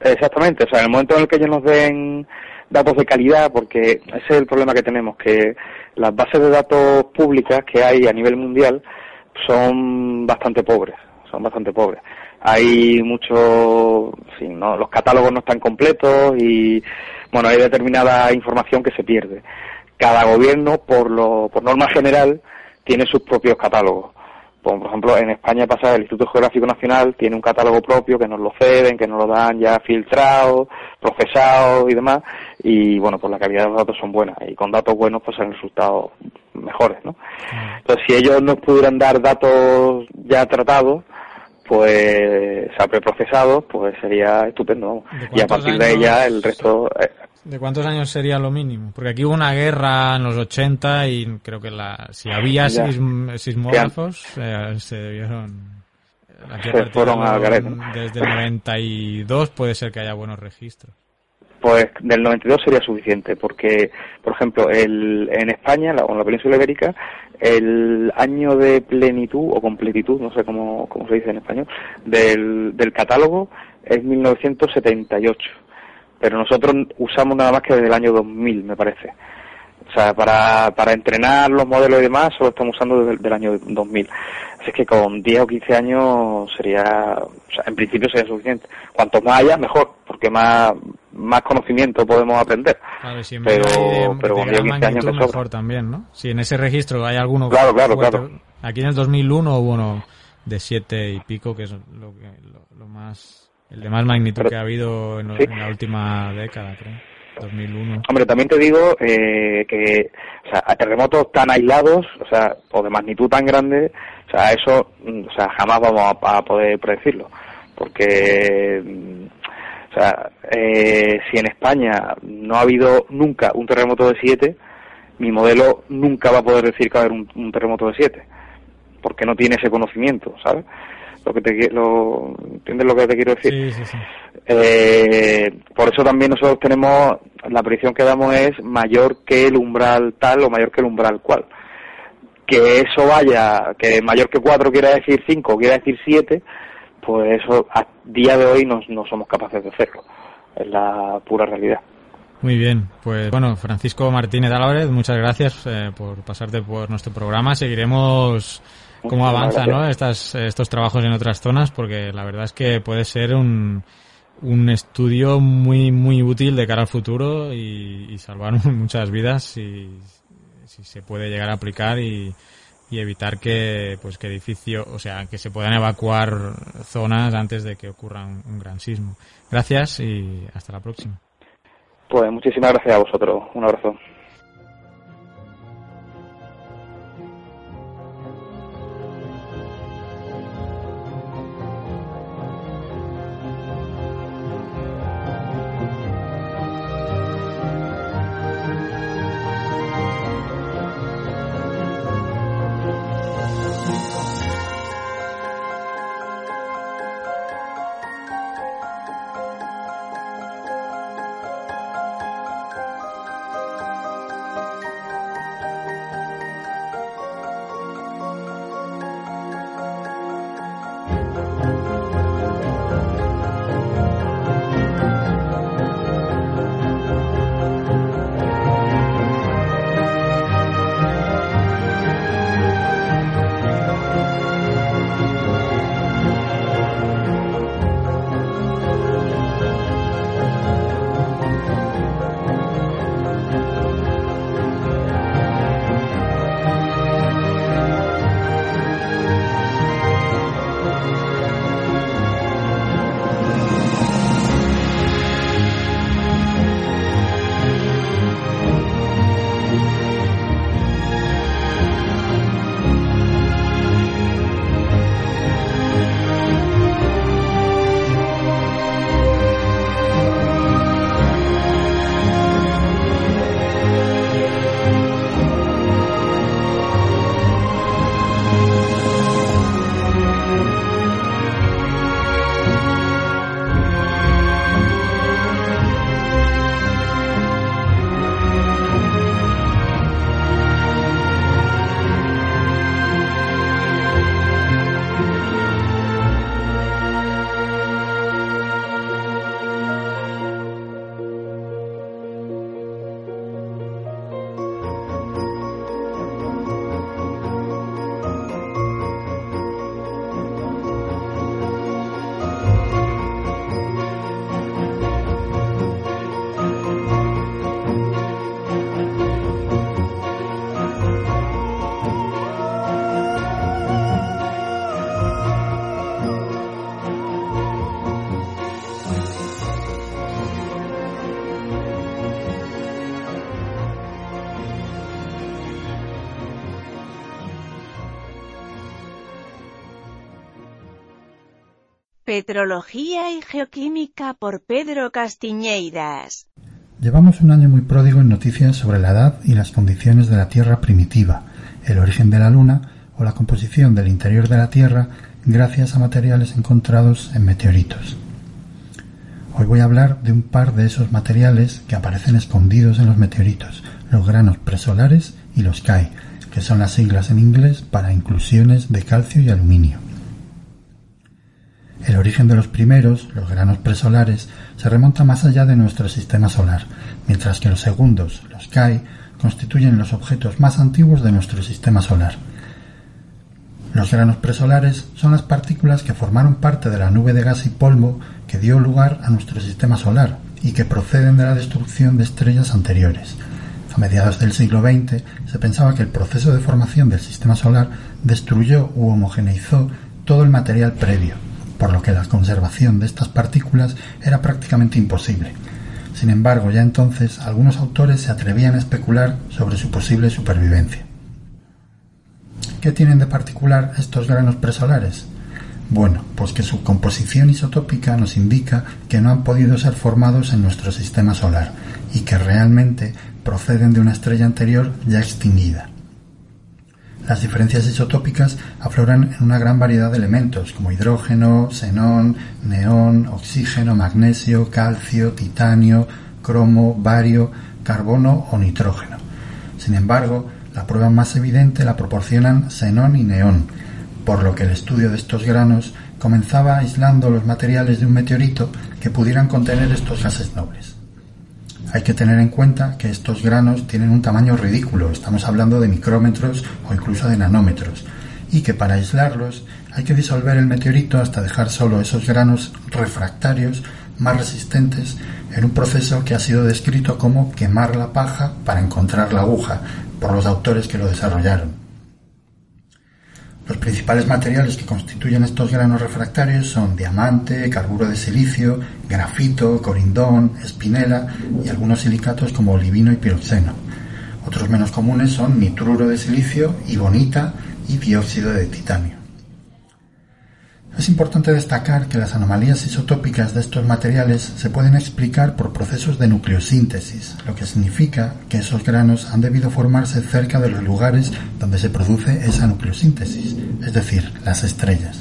exactamente, o sea, en el momento en el que ellos nos den datos de calidad, porque ese es el problema que tenemos, que las bases de datos públicas que hay a nivel mundial son bastante pobres, son bastante pobres hay mucho, ¿no? los catálogos no están completos y bueno, hay determinada información que se pierde. Cada gobierno, por, lo, por norma general, tiene sus propios catálogos. Por ejemplo, en España pasa el Instituto Geográfico Nacional tiene un catálogo propio que nos lo ceden, que nos lo dan ya filtrado, procesado y demás, y bueno, pues la calidad de los datos son buenas, y con datos buenos pues han resultados mejores, ¿no? Entonces, si ellos nos pudieran dar datos ya tratados, pues se ha preprocesado, pues sería estupendo. Y a partir de ella el resto... Eh, ¿De cuántos años sería lo mínimo? Porque aquí hubo una guerra en los 80 y creo que la, si había sismógrafos eh, se debieron... Aquí se fueron a Desde el 92 puede ser que haya buenos registros. Pues del 92 sería suficiente, porque, por ejemplo, el, en España, la, en la península ibérica, el año de plenitud o completitud, no sé cómo, cómo se dice en español, del, del catálogo es 1978. Pero nosotros usamos nada más que desde el año 2000, me parece. O sea, para, para entrenar los modelos y demás, solo estamos usando desde el año 2000. Así que con 10 o 15 años sería, o sea, en principio sería suficiente. Cuanto más haya, mejor, porque más, más conocimiento podemos aprender. pero, pero con 10 o 15 años mejor también, ¿no? Si en ese registro hay alguno... Claro, claro, claro. Aquí en el 2001 hubo uno de 7 y pico, que es lo, que, lo, más, el de más magnitud que ha habido en, en la última década, creo. 2001. Hombre, también te digo eh, que o sea, terremotos tan aislados, o sea, o de magnitud tan grande, o sea, eso, mm, o sea, jamás vamos a, poder predecirlo, porque, mm, o sea, eh, si en España no ha habido nunca un terremoto de 7, mi modelo nunca va a poder decir que va a haber un, terremoto de 7, porque no tiene ese conocimiento, ¿sabes? lo que te lo entiendes lo que te quiero decir sí, sí, sí. Eh, por eso también nosotros tenemos la predicción que damos es mayor que el umbral tal o mayor que el umbral cual que eso vaya que mayor que 4 quiera decir 5 quiera decir 7 pues eso a día de hoy no, no somos capaces de hacerlo es la pura realidad muy bien, pues bueno, Francisco Martínez Álvarez, muchas gracias eh, por pasarte por nuestro programa. Seguiremos cómo avanzan ¿no? Estas, estos trabajos en otras zonas, porque la verdad es que puede ser un, un estudio muy, muy útil de cara al futuro y, salvar muchas vidas si, si, se puede llegar a aplicar y, y evitar que, pues, que edificio, o sea, que se puedan evacuar zonas antes de que ocurra un gran sismo. Gracias y hasta la próxima. Pues muchísimas gracias a vosotros. Un abrazo. Petrología y Geoquímica por Pedro Castiñeiras. Llevamos un año muy pródigo en noticias sobre la edad y las condiciones de la Tierra primitiva, el origen de la Luna o la composición del interior de la Tierra gracias a materiales encontrados en meteoritos. Hoy voy a hablar de un par de esos materiales que aparecen escondidos en los meteoritos, los granos presolares y los CAI, que son las siglas en inglés para inclusiones de calcio y aluminio. El origen de los primeros, los granos presolares, se remonta más allá de nuestro sistema solar, mientras que los segundos, los KAI, constituyen los objetos más antiguos de nuestro sistema solar. Los granos presolares son las partículas que formaron parte de la nube de gas y polvo que dio lugar a nuestro sistema solar y que proceden de la destrucción de estrellas anteriores. A mediados del siglo XX se pensaba que el proceso de formación del sistema solar destruyó u homogeneizó todo el material previo, por lo que la conservación de estas partículas era prácticamente imposible. Sin embargo, ya entonces algunos autores se atrevían a especular sobre su posible supervivencia. ¿Qué tienen de particular estos granos presolares? Bueno, pues que su composición isotópica nos indica que no han podido ser formados en nuestro sistema solar y que realmente proceden de una estrella anterior ya extinguida. Las diferencias isotópicas afloran en una gran variedad de elementos como hidrógeno, xenón, neón, oxígeno, magnesio, calcio, titanio, cromo, bario, carbono o nitrógeno. Sin embargo, la prueba más evidente la proporcionan xenón y neón, por lo que el estudio de estos granos comenzaba aislando los materiales de un meteorito que pudieran contener estos gases nobles. Hay que tener en cuenta que estos granos tienen un tamaño ridículo, estamos hablando de micrómetros o incluso de nanómetros, y que para aislarlos hay que disolver el meteorito hasta dejar solo esos granos refractarios más resistentes en un proceso que ha sido descrito como quemar la paja para encontrar la aguja por los autores que lo desarrollaron. Los principales materiales que constituyen estos granos refractarios son diamante, carburo de silicio, grafito, corindón, espinela y algunos silicatos como olivino y piroxeno. Otros menos comunes son nitruro de silicio, ibonita y dióxido de titanio. Es importante destacar que las anomalías isotópicas de estos materiales se pueden explicar por procesos de nucleosíntesis, lo que significa que esos granos han debido formarse cerca de los lugares donde se produce esa nucleosíntesis, es decir, las estrellas.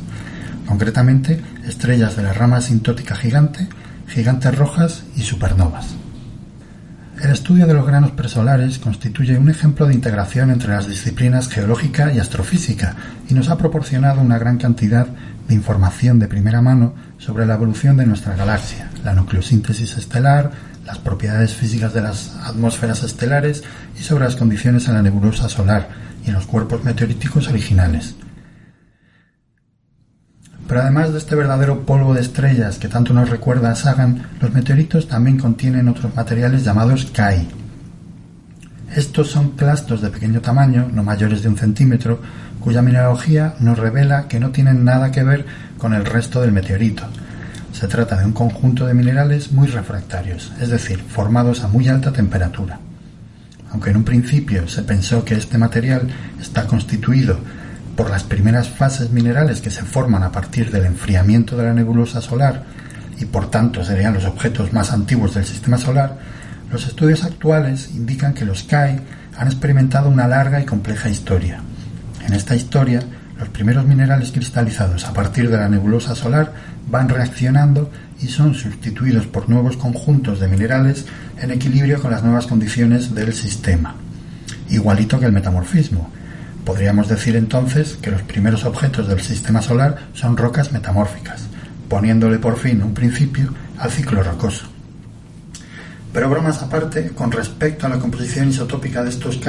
Concretamente, estrellas de la rama asintótica gigante, gigantes rojas y supernovas. El estudio de los granos presolares constituye un ejemplo de integración entre las disciplinas geológica y astrofísica y nos ha proporcionado una gran cantidad de información de primera mano sobre la evolución de nuestra galaxia, la nucleosíntesis estelar, las propiedades físicas de las atmósferas estelares y sobre las condiciones en la nebulosa solar y en los cuerpos meteoríticos originales. Pero además de este verdadero polvo de estrellas que tanto nos recuerda a Sagan, los meteoritos también contienen otros materiales llamados KAI. Estos son clastos de pequeño tamaño, no mayores de un centímetro, cuya mineralogía nos revela que no tienen nada que ver con el resto del meteorito. Se trata de un conjunto de minerales muy refractarios, es decir, formados a muy alta temperatura. Aunque en un principio se pensó que este material está constituido por las primeras fases minerales que se forman a partir del enfriamiento de la nebulosa solar y por tanto serían los objetos más antiguos del sistema solar, los estudios actuales indican que los KAI han experimentado una larga y compleja historia. En esta historia, los primeros minerales cristalizados a partir de la nebulosa solar van reaccionando y son sustituidos por nuevos conjuntos de minerales en equilibrio con las nuevas condiciones del sistema. Igualito que el metamorfismo, Podríamos decir entonces que los primeros objetos del sistema solar son rocas metamórficas, poniéndole por fin un principio al ciclo rocoso. Pero bromas aparte, con respecto a la composición isotópica de estos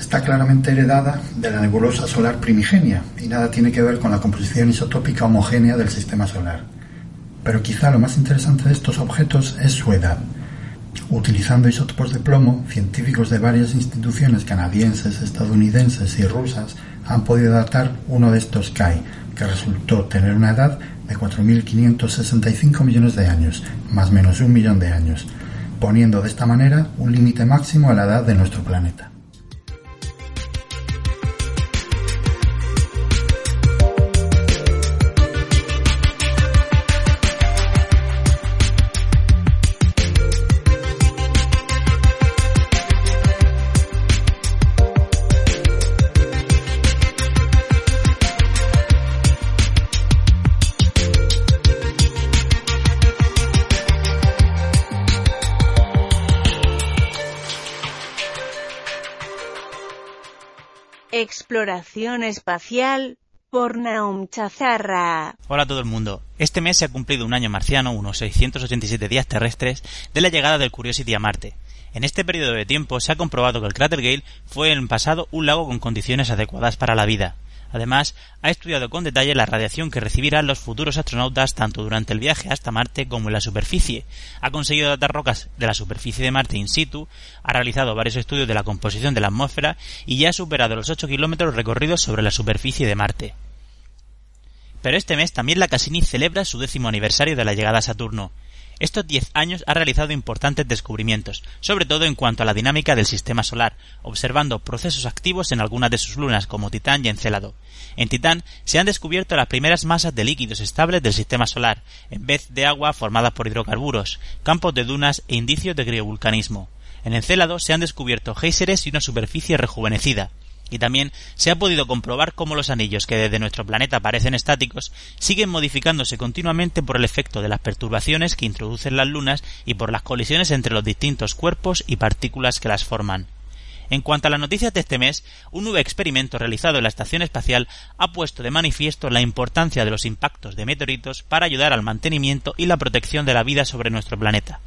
Está claramente heredada de la nebulosa solar primigenia y nada tiene que ver con la composición isotópica homogénea del sistema solar. Pero quizá lo más interesante de estos objetos es su edad. Utilizando isótopos de plomo, científicos de varias instituciones canadienses, estadounidenses y rusas han podido datar uno de estos KAI, que resultó tener una edad de 4.565 millones de años, más menos un millón de años, poniendo de esta manera un límite máximo a la edad de nuestro planeta. Exploración espacial por Naum Chazarra. Hola a todo el mundo. Este mes se ha cumplido un año marciano, unos 687 días terrestres, de la llegada del Curiosity a Marte. En este periodo de tiempo se ha comprobado que el cráter Gale fue en el pasado un lago con condiciones adecuadas para la vida. Además, ha estudiado con detalle la radiación que recibirán los futuros astronautas tanto durante el viaje hasta Marte como en la superficie. Ha conseguido datar rocas de la superficie de Marte in situ, ha realizado varios estudios de la composición de la atmósfera y ya ha superado los 8 kilómetros recorridos sobre la superficie de Marte. Pero este mes también la Cassini celebra su décimo aniversario de la llegada a Saturno. Estos diez años ha realizado importantes descubrimientos, sobre todo en cuanto a la dinámica del sistema solar, observando procesos activos en algunas de sus lunas como Titán y Encélado. En Titán se han descubierto las primeras masas de líquidos estables del sistema solar, en vez de agua formada por hidrocarburos, campos de dunas e indicios de criovulcanismo. En Encélado se han descubierto géiseres y una superficie rejuvenecida y también se ha podido comprobar cómo los anillos que desde nuestro planeta parecen estáticos siguen modificándose continuamente por el efecto de las perturbaciones que introducen las lunas y por las colisiones entre los distintos cuerpos y partículas que las forman. En cuanto a las noticias de este mes, un nuevo experimento realizado en la Estación Espacial ha puesto de manifiesto la importancia de los impactos de meteoritos para ayudar al mantenimiento y la protección de la vida sobre nuestro planeta.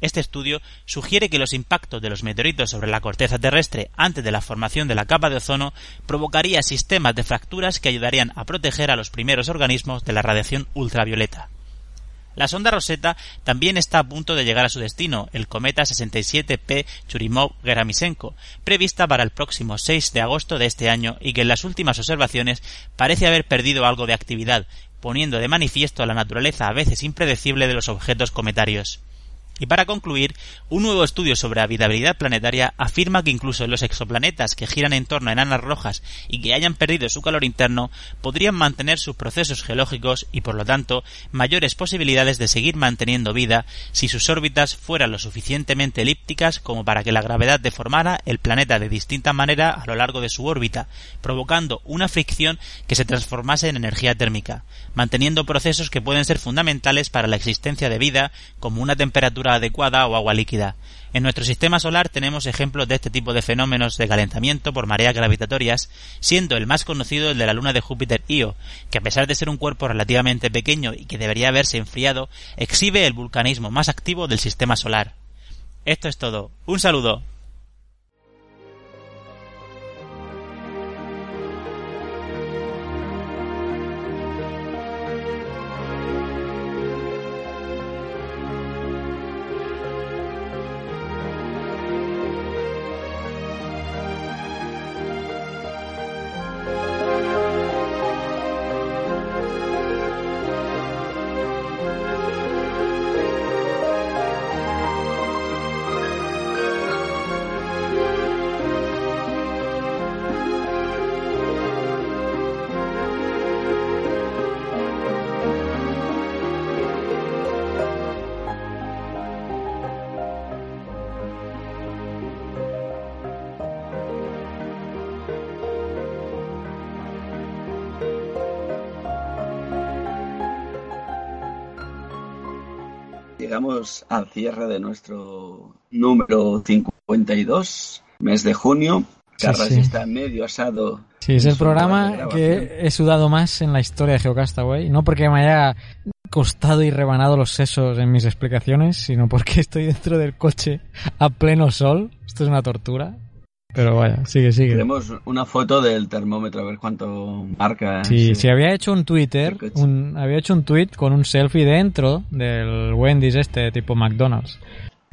Este estudio sugiere que los impactos de los meteoritos sobre la corteza terrestre antes de la formación de la capa de ozono provocaría sistemas de fracturas que ayudarían a proteger a los primeros organismos de la radiación ultravioleta. La sonda Rosetta también está a punto de llegar a su destino, el cometa 67P Churyumov-Gerasimenko, prevista para el próximo 6 de agosto de este año y que en las últimas observaciones parece haber perdido algo de actividad, poniendo de manifiesto la naturaleza a veces impredecible de los objetos cometarios. Y para concluir, un nuevo estudio sobre habitabilidad planetaria afirma que incluso los exoplanetas que giran en torno a enanas rojas y que hayan perdido su calor interno podrían mantener sus procesos geológicos y por lo tanto mayores posibilidades de seguir manteniendo vida si sus órbitas fueran lo suficientemente elípticas como para que la gravedad deformara el planeta de distinta manera a lo largo de su órbita, provocando una fricción que se transformase en energía térmica, manteniendo procesos que pueden ser fundamentales para la existencia de vida como una temperatura adecuada o agua líquida. En nuestro sistema solar tenemos ejemplos de este tipo de fenómenos de calentamiento por mareas gravitatorias, siendo el más conocido el de la luna de Júpiter Io, que a pesar de ser un cuerpo relativamente pequeño y que debería haberse enfriado, exhibe el vulcanismo más activo del sistema solar. Esto es todo. Un saludo. Llegamos al cierre de nuestro número 52, mes de junio. Carlos está medio asado. Sí, es el programa que he sudado más en la historia de Geocastaway. No porque me haya costado y rebanado los sesos en mis explicaciones, sino porque estoy dentro del coche a pleno sol. Esto es una tortura. Pero vaya, sigue, sigue. Tenemos una foto del termómetro a ver cuánto marca. Sí, sí, había hecho un Twitter, un, había hecho un tweet con un selfie dentro del Wendy's este tipo McDonald's.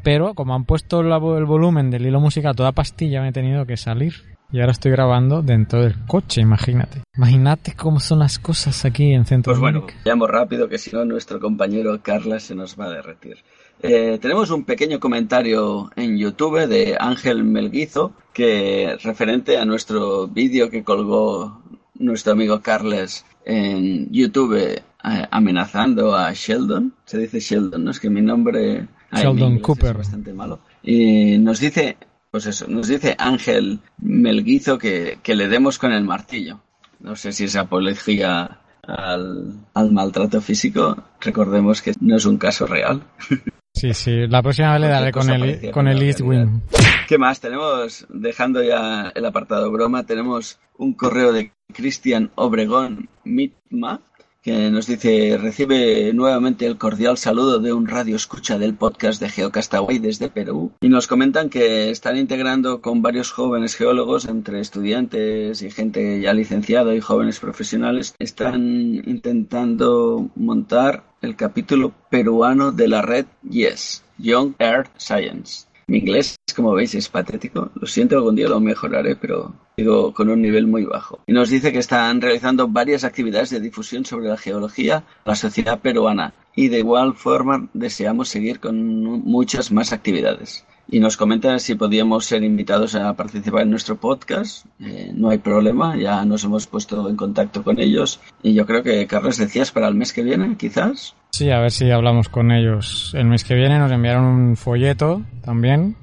Pero como han puesto el volumen del hilo musical toda pastilla, me he tenido que salir. Y ahora estoy grabando dentro del coche, imagínate. Imagínate cómo son las cosas aquí en Centro Pues bueno, llamo rápido que si no nuestro compañero Carla se nos va a derretir. Eh, tenemos un pequeño comentario en YouTube de Ángel Melguizo que referente a nuestro vídeo que colgó nuestro amigo Carles en YouTube eh, amenazando a Sheldon. Se dice Sheldon, ¿no? Es que mi nombre Sheldon Cooper es bastante malo. Y nos dice, pues eso, nos dice Ángel Melguizo que, que le demos con el martillo. No sé si es apología al, al maltrato físico. Recordemos que no es un caso real. Sí, sí, la próxima vez le daré con el, con el East Wing. ¿Qué más? Tenemos, dejando ya el apartado broma, tenemos un correo de Cristian Obregón Mitma, que nos dice, recibe nuevamente el cordial saludo de un radio escucha del podcast de Geocastaway desde Perú y nos comentan que están integrando con varios jóvenes geólogos entre estudiantes y gente ya licenciada y jóvenes profesionales, están intentando montar el capítulo peruano de la red Yes, Young Earth Science. Mi inglés, como veis, es patético. Lo siento, algún día lo mejoraré, pero digo con un nivel muy bajo. Y nos dice que están realizando varias actividades de difusión sobre la geología, la sociedad peruana. Y de igual forma deseamos seguir con muchas más actividades y nos comenta si podíamos ser invitados a participar en nuestro podcast. Eh, no hay problema, ya nos hemos puesto en contacto con ellos y yo creo que, Carlos, decías para el mes que viene, quizás. Sí, a ver si hablamos con ellos. El mes que viene nos enviaron un folleto también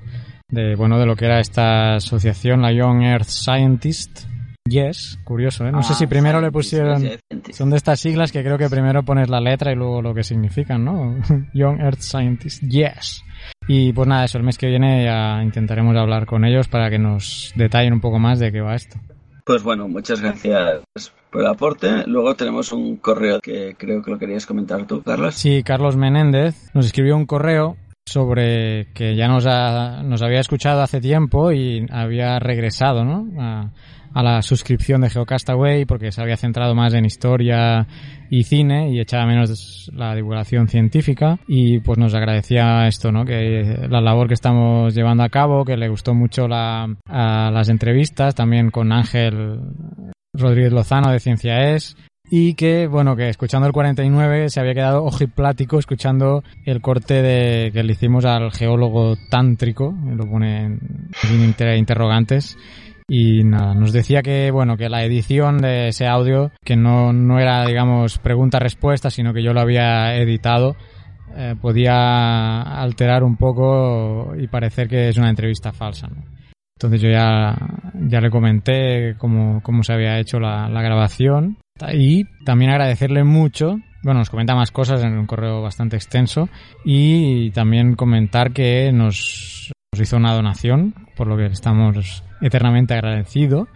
de, bueno, de lo que era esta asociación, la Young Earth Scientist. Yes, curioso, ¿eh? No sé si ah, primero le pusieron... Son de estas siglas que creo que primero pones la letra y luego lo que significan, ¿no? Young Earth Scientist. Yes. Y pues nada, eso el mes que viene ya intentaremos hablar con ellos para que nos detallen un poco más de qué va esto. Pues bueno, muchas gracias por el aporte. Luego tenemos un correo que creo que lo querías comentar tú, Carlos. Sí, Carlos Menéndez nos escribió un correo sobre que ya nos, nos había escuchado hace tiempo y había regresado ¿no? a, la suscripción de Geocastaway porque se había centrado más en historia y cine y echaba menos la divulgación científica y pues nos agradecía esto, ¿no? Que la labor que estamos llevando a cabo, que le gustó mucho las entrevistas, también con Ángel Rodríguez Lozano de Ciencia Es y que, bueno, que escuchando el 49 se había quedado ojiplático escuchando el corte de que le hicimos al geólogo tántrico, lo pone en interrogantes, y nada, nos decía que, bueno, que la edición de ese audio, que no, no era, digamos, pregunta-respuesta, sino que yo lo había editado, eh, podía alterar un poco y parecer que es una entrevista falsa. Entonces yo ya, ya le comenté cómo, cómo se había hecho la, la grabación y también agradecerle mucho bueno, nos comenta más cosas en un correo bastante extenso y también comentar que nos, nos hizo una donación, por lo que estamos eternamente agradecido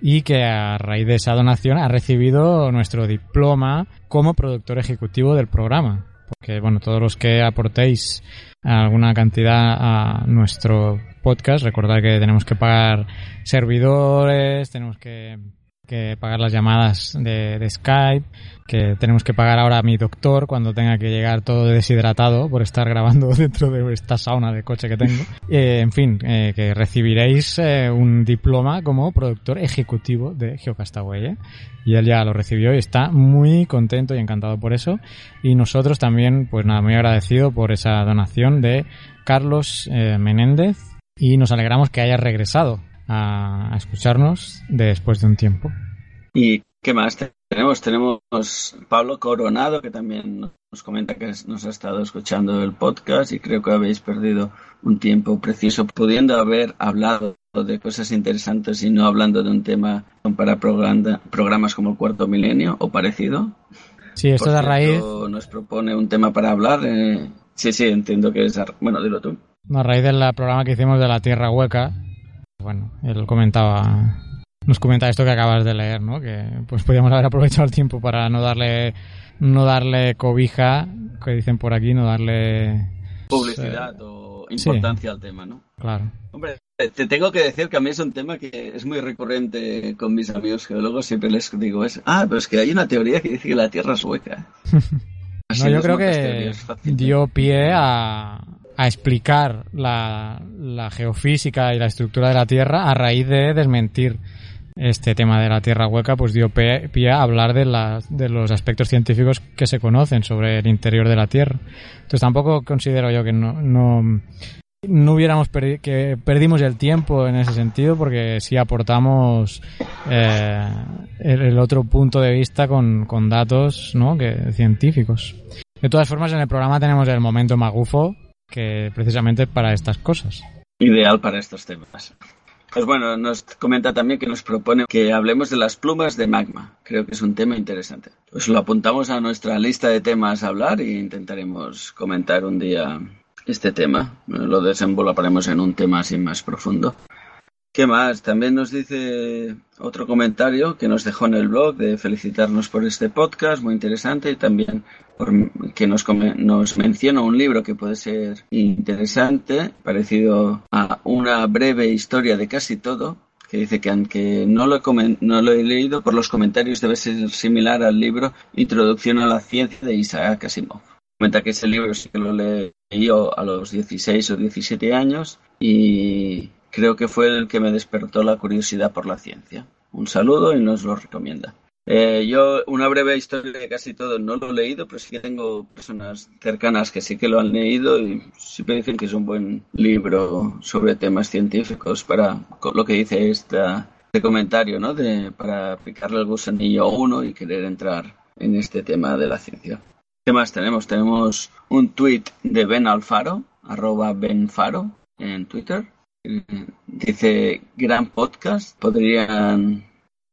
y que a raíz de esa donación ha recibido nuestro diploma como productor ejecutivo del programa. Porque, bueno, todos los que aportéis alguna cantidad a nuestro podcast, recordad que tenemos que pagar servidores, tenemos que que pagar las llamadas de, Skype, que tenemos que pagar ahora a mi doctor cuando tenga que llegar todo deshidratado por estar grabando dentro de esta sauna de coche que tengo. Eh, en fin, eh, que recibiréis eh, un diploma como productor ejecutivo de Geocastaway. Y él ya lo recibió y está muy contento y encantado por eso. Y nosotros también, pues nada, muy agradecido por esa donación de Carlos Menéndez. Y nos alegramos que haya regresado a, escucharnos después de un tiempo. ¿Y qué más tenemos? Tenemos Pablo Coronado, que también nos comenta que nos ha estado escuchando el podcast y creo que habéis perdido un tiempo precioso pudiendo haber hablado de cosas interesantes y no hablando de un tema para programas como el Cuarto Milenio o parecido. Sí, esto es a raíz. Nos propone un tema para hablar. Eh, sí, sí, entiendo que es. Bueno, dilo tú. A raíz del programa que hicimos de la Tierra Hueca, bueno, él comentaba, nos comenta esto que acabas de leer, ¿no? Que pues podríamos haber aprovechado el tiempo para no darle, no darle cobija, que dicen por aquí, no darle publicidad o importancia al tema, ¿no? Claro. Hombre, te tengo que decir que a mí es un tema que es muy recurrente con mis amigos geólogos. Siempre les digo es, ah, pero es que hay una teoría que dice que la Tierra es hueca. no, yo creo que dio pie a, a explicar la, geofísica y la estructura de la Tierra a raíz de desmentir este tema de la Tierra hueca, pues dio pie, a hablar de, de los aspectos científicos que se conocen sobre el interior de la Tierra. Entonces tampoco considero yo que no, no, hubiéramos perdido, que perdimos el tiempo en ese sentido porque sí aportamos eh, el, otro punto de vista con, con datos ¿no? que, científicos. De todas formas, en el programa tenemos el momento magufo, que precisamente para estas cosas. Ideal para estos temas. Pues bueno, nos comenta también que nos propone que hablemos de las plumas de magma. Creo que es un tema interesante. Pues lo apuntamos a nuestra lista de temas a hablar e intentaremos comentar un día este tema. Lo desenvolveremos en un tema así más profundo. ¿Qué más? También nos dice otro comentario que nos dejó en el blog de felicitarnos por este podcast, muy interesante, y también por, que nos, nos menciona un libro que puede ser interesante, parecido a una breve historia de casi todo, que dice que aunque no lo, he no lo he leído, por los comentarios debe ser similar al libro Introducción a la Ciencia de Isaac Asimov. Comenta que ese libro sí que lo leí yo a los 16 o 17 años y creo que fue el que me despertó la curiosidad por la ciencia. Un saludo y nos lo recomienda. Eh, yo, una breve historia de casi todo no lo he leído, pero sí que tengo personas cercanas que sí que lo han leído y me dicen que es un buen libro sobre temas científicos para lo que dice esta, este comentario, ¿no? De, para picarle el gusanillo a uno y querer entrar en este tema de la ciencia. ¿Qué más tenemos? Tenemos un tweet de Ben Alfaro, arroba Ben Faro en Twitter, Dice, gran podcast. Podrían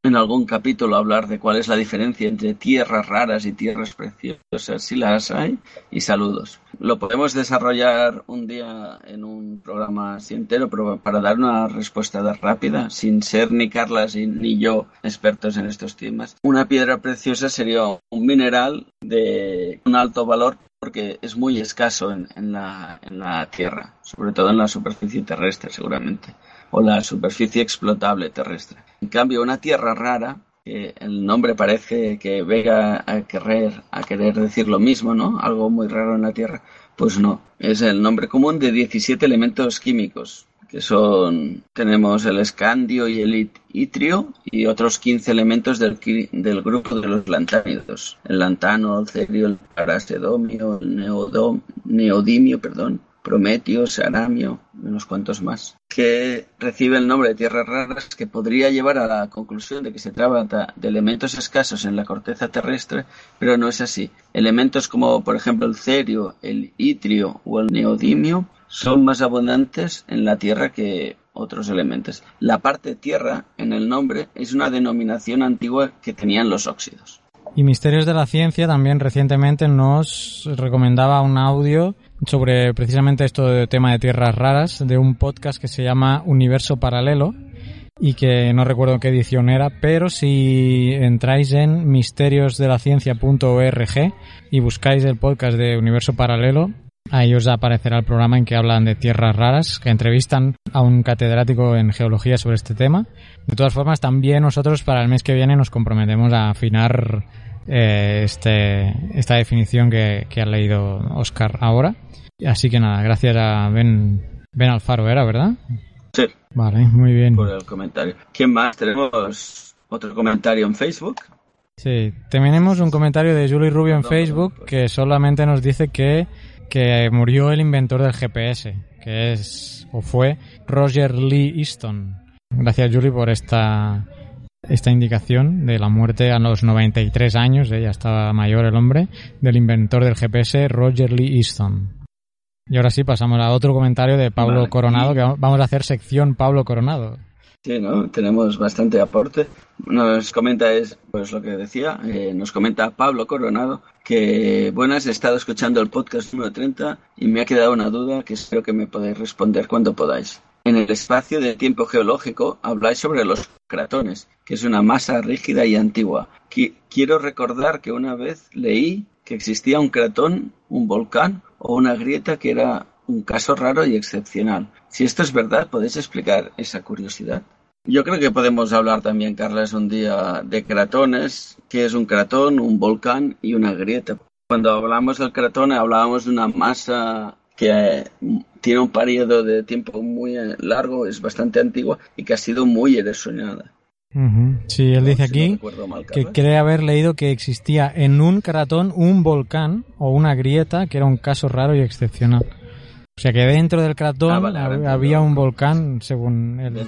en algún capítulo hablar de cuál es la diferencia entre tierras raras y tierras preciosas, si las hay, y saludos. Lo podemos desarrollar un día en un programa así entero, pero para dar una respuesta rápida, sin ser ni Carlas ni yo expertos en estos temas. Una piedra preciosa sería un mineral de un alto valor porque es muy escaso en, en la Tierra, sobre todo en la superficie terrestre seguramente, o la superficie explotable terrestre. En cambio, una Tierra rara, que el nombre parece que venga a querer, a querer decir lo mismo, ¿no? Algo muy raro en la Tierra, pues no, es el nombre común de 17 elementos químicos, que son, tenemos el escandio y el itrio y otros 15 elementos del, del grupo de los lantánidos. El lantano, el cerio, el parasedomio, el neodimio, perdón, prometio, saramio, unos cuantos más, que recibe el nombre de tierras raras que podría llevar a la conclusión de que se trata de elementos escasos en la corteza terrestre, pero no es así. Elementos como por ejemplo el cerio, el itrio o el neodimio son más abundantes en la Tierra que otros elementos. La parte tierra en el nombre es una denominación antigua que tenían los óxidos. Y Misterios de la Ciencia también recientemente nos recomendaba un audio sobre precisamente esto de tema de tierras raras de un podcast que se llama Universo Paralelo y que no recuerdo qué edición era, pero si entráis en misteriosdelaciencia.org y buscáis el podcast de Universo Paralelo, Ahí os aparecerá el programa en que hablan de tierras raras, que entrevistan a un catedrático en geología sobre este tema. De todas formas, también nosotros para el mes que viene nos comprometemos a afinar eh, este, esta definición que, ha leído Oscar ahora. Así que nada, gracias a Ben, ben Alfaro, ¿era verdad? Sí. Vale, muy bien. Por el comentario. ¿Quién más? Tenemos otro comentario en Facebook. Sí, tenemos un comentario de Julie Rubio en Facebook que solamente nos dice que que murió el inventor del GPS, que es o fue Roger Lee Easton. Gracias Julie por esta esta indicación de la muerte a los 93 años, ¿eh? ya estaba mayor el hombre, del inventor del GPS, Roger Lee Easton. Y ahora sí pasamos a otro comentario de Pablo Coronado, que vamos a hacer sección Pablo Coronado. Sí, ¿no? Tenemos bastante aporte. Nos comenta, es, pues lo que decía, eh, nos comenta Pablo Coronado que, buenas, he estado escuchando el podcast número 30 y me ha quedado una duda que espero que me podáis responder cuando podáis. En el espacio de tiempo geológico habláis sobre los cratones, que es una masa rígida y antigua. quiero recordar que una vez leí que existía un cratón, un volcán o una grieta que era un caso raro y excepcional. Si esto es verdad, ¿podéis explicar esa curiosidad? Yo creo que podemos hablar también, Carles, un día de cratones, que es un cratón, un volcán y una grieta. Cuando hablamos del cratón hablábamos de una masa que tiene un periodo de tiempo muy largo, es bastante antigua y que ha sido muy erosionada. Sí, él dice aquí que cree haber leído que existía en un cratón un volcán o una grieta que era un caso raro y excepcional. O sea que dentro del cratón ah, había un volcán, según él.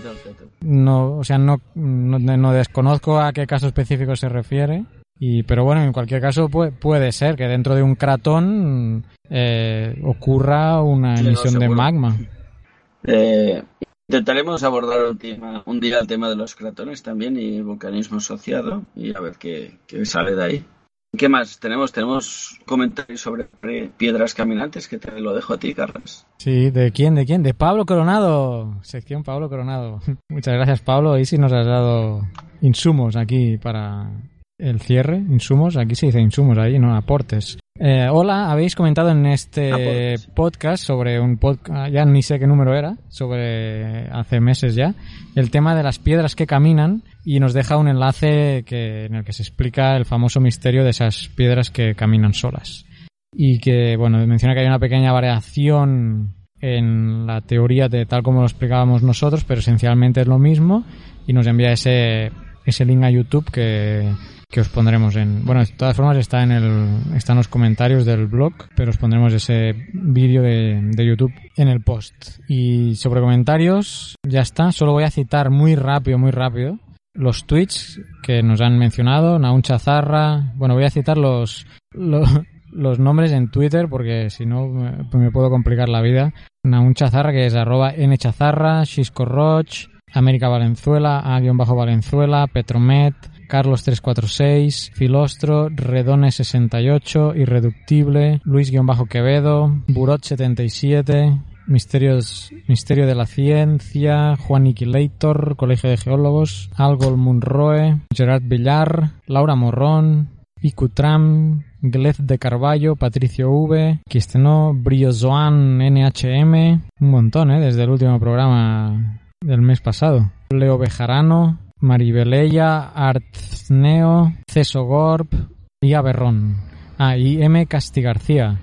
No, o sea, no, no, desconozco a qué caso específico se refiere. Y, pero bueno, en cualquier caso puede, puede ser que dentro de un cratón eh, ocurra una emisión de magma. Eh, intentaremos abordar un, un día el tema de los cratones también y volcanismo asociado y a ver qué, qué sale de ahí. ¿Qué más? Tenemos tenemos comentarios sobre piedras caminantes que te lo dejo a ti, Carlos. Sí, ¿de quién? ¿De quién? De Pablo Coronado. Sección Pablo Coronado. Muchas gracias, Pablo. Ahí sí nos has dado insumos aquí para el cierre. Insumos, aquí se dice insumos, ahí no aportes. Eh, hola, habéis comentado en este podcast sobre un podcast, ya ni sé qué número era, sobre hace meses ya, el tema de las piedras que caminan y nos deja un enlace que, en el que se explica el famoso misterio de esas piedras que caminan solas. Y que, bueno, menciona que hay una pequeña variación en la teoría de tal como lo explicábamos nosotros, pero esencialmente es lo mismo y nos envía ese, ese link a YouTube que, que os pondremos en bueno de todas formas está en el está en los comentarios del blog pero os pondremos ese vídeo de, de, YouTube en el post. Y sobre comentarios ya está. Solo voy a citar muy rápido muy rápido los tweets que nos han mencionado. Naun Chazarra bueno voy a citar los, los los nombres en Twitter porque si no me, me puedo complicar la vida. Naun Chazarra que es arroba nchazarra Xisco Roch América Valenzuela A-Valenzuela Petromet Carlos 346, Filostro, Redone 68, Irreductible, Luis-Quevedo, Burot 77, Misterios, Misterio de la Ciencia, Juan Niquilator, Colegio de Geólogos, Algol Munroe, Gerard Villar, Laura Morrón, Icutram, Glez de Carballo, Patricio V, Quistenó, Brillo Zoan, NHM, un montón, ¿eh? Desde el último programa del mes pasado. Leo Bejarano, Maribeleya, Artzneo, Ceso Gorb y Aberrón. Ah, y M. Castigarcía,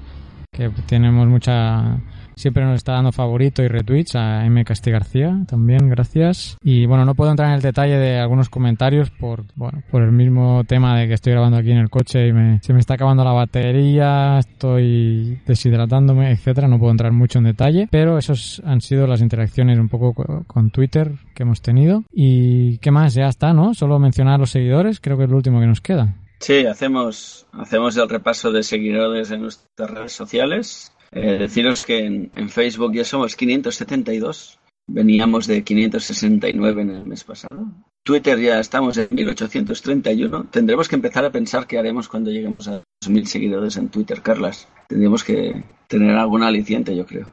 que tenemos mucha siempre nos está dando favorito y retweets a M. Castigarcía también, gracias. Y bueno, no puedo entrar en el detalle de algunos comentarios por, bueno, por el mismo tema de que estoy grabando aquí en el coche y me, se me está acabando la batería, estoy deshidratándome, etcétera. No puedo entrar mucho en detalle, pero esos han sido las interacciones un poco con Twitter que hemos tenido. Y qué más, ya está, ¿no? Solo mencionar los seguidores, creo que es lo último que nos queda. Sí, hacemos, hacemos el repaso de seguidores en nuestras redes sociales. Eh, deciros que en, en, Facebook ya somos 572. Veníamos de 569 en el mes pasado. Twitter ya estamos en 1831. Tendremos que empezar a pensar qué haremos cuando lleguemos a los mil seguidores en Twitter, Carlas. Tendríamos que tener algún aliciente, yo creo.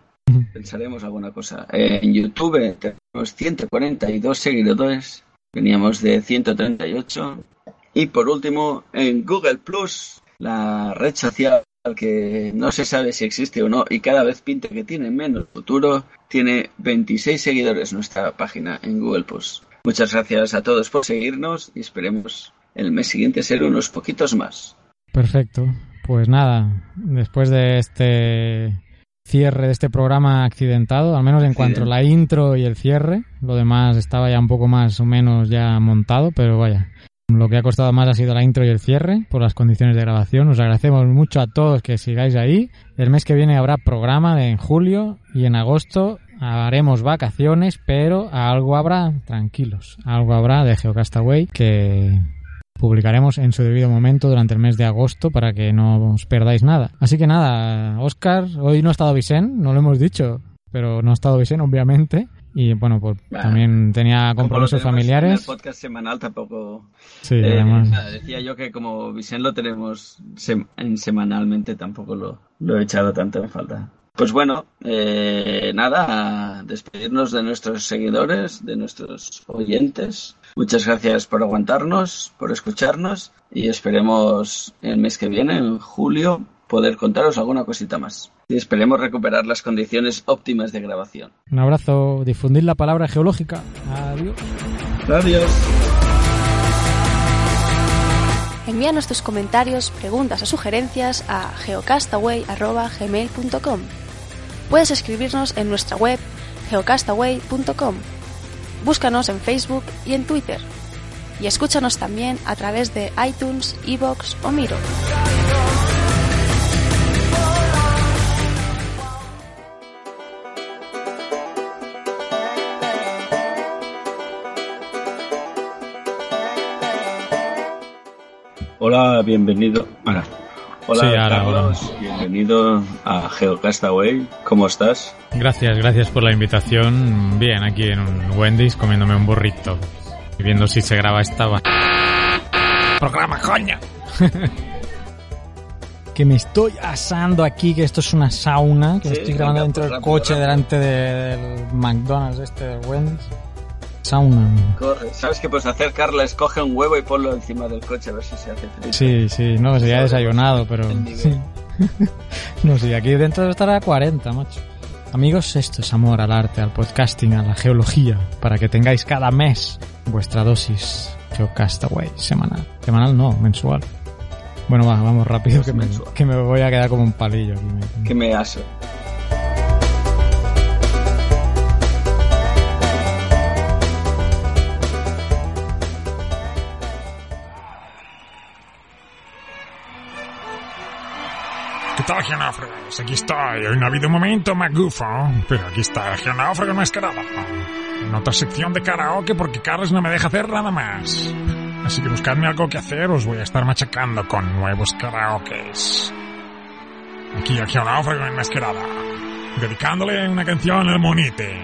Pensaremos alguna cosa. Eh, en YouTube tenemos 142 seguidores. Veníamos de 138. Y por último, en Google Plus, la red social que no se sabe si existe o no y cada vez pinta que tiene menos futuro, tiene 26 seguidores nuestra página en Google Plus. Muchas gracias a todos por seguirnos y esperemos el mes siguiente ser unos poquitos más. Perfecto. Pues nada, después de este cierre de este programa accidentado, al menos en cuanto a la intro y el cierre, lo demás estaba ya un poco más o menos ya montado, pero vaya, lo que ha costado más ha sido la intro y el cierre por las condiciones de grabación. Os agradecemos mucho a todos que sigáis ahí. El mes que viene habrá programa en julio y en agosto haremos vacaciones, pero algo habrá, tranquilos, algo habrá de Geocastaway que publicaremos en su debido momento durante el mes de agosto para que no os perdáis nada. Así que nada, Oscar, hoy no ha estado Vicente, no lo hemos dicho, pero no ha estado Vicente, obviamente. Y bueno, pues también tenía compromisos familiares. En el podcast semanal tampoco. Sí, Eh, nada, decía yo que como Vicente lo tenemos sem- en semanalmente, tampoco lo, lo he echado tanto en falta. Pues bueno, eh, nada, a despedirnos de nuestros seguidores, de nuestros oyentes. Muchas gracias por aguantarnos, por escucharnos y esperemos el mes que viene, en julio, poder contaros alguna cosita más. Y esperemos recuperar las condiciones óptimas de grabación. Un abrazo, difundir la palabra geológica. Adiós. Adiós. Envíanos tus comentarios, preguntas o sugerencias a geocastaway.gmail.com. Puedes escribirnos en nuestra web geocastaway.com. Búscanos en Facebook y en Twitter. Y escúchanos también a través de iTunes, Evox o Miro. Hola, bienvenido. Ahora. Hola, Sí, ahora, Carlos. Bienvenido a Geocastaway. ¿Cómo estás? Gracias, gracias por la invitación. Bien, aquí en un Wendy's comiéndome un burrito. Y viendo si se graba esta... va- Programa, coña. que me estoy asando aquí, que esto es una sauna, que Sí, estoy grabando venga, dentro del rápido, coche, rápido. delante de- del McDonald's este de Wendy's. Corre. ¿Sabes qué puedes hacer, Carla? Escoge un huevo y ponlo encima del coche a ver si se hace frío. Sí, sí, no, sería desayunado, pero... El nivel. sí. no, sí, aquí dentro estará a 40, macho. Amigos, esto es amor al arte, al podcasting, a la geología, para que tengáis cada mes vuestra dosis Geocastaway semanal. Semanal no, mensual. Bueno, va, vamos rápido, que me, que me voy a quedar como un palillo aquí. Que me aso. ¿Qué tal, geonáufragos? Aquí estoy. Hoy no ha habido un momento magufo, pero aquí está el geonáufrago enmascarado. En otra sección de karaoke porque Carlos no me deja hacer nada más. Así que buscadme algo que hacer, os voy a estar machacando con nuevos karaokes. Aquí el geonáufrago enmascarado. Dedicándole una canción al monite.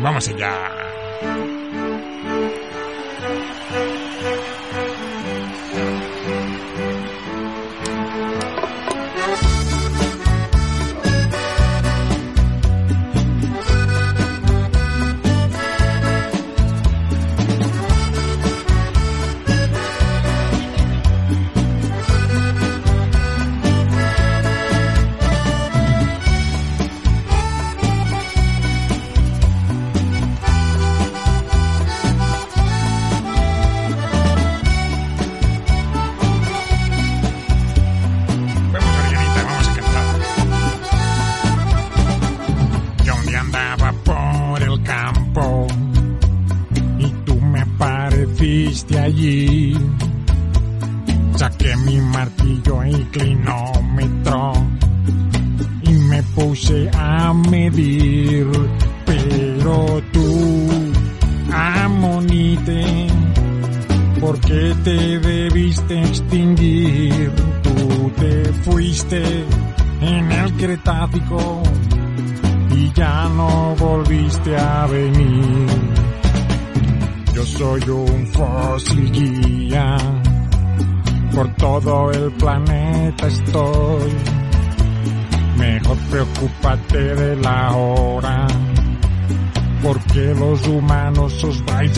Vamos allá. Allí. Saqué mi martillo y clinómetro y me puse a medir. Pero tú, amonite, ¿por qué te debiste extinguir? Tú te fuiste en el Cretácico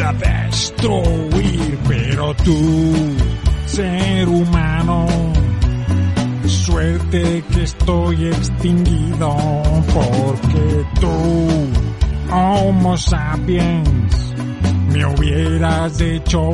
a destruir. Pero tú, ser humano, suerte que estoy extinguido, porque tú, Homo sapiens, me hubieras hecho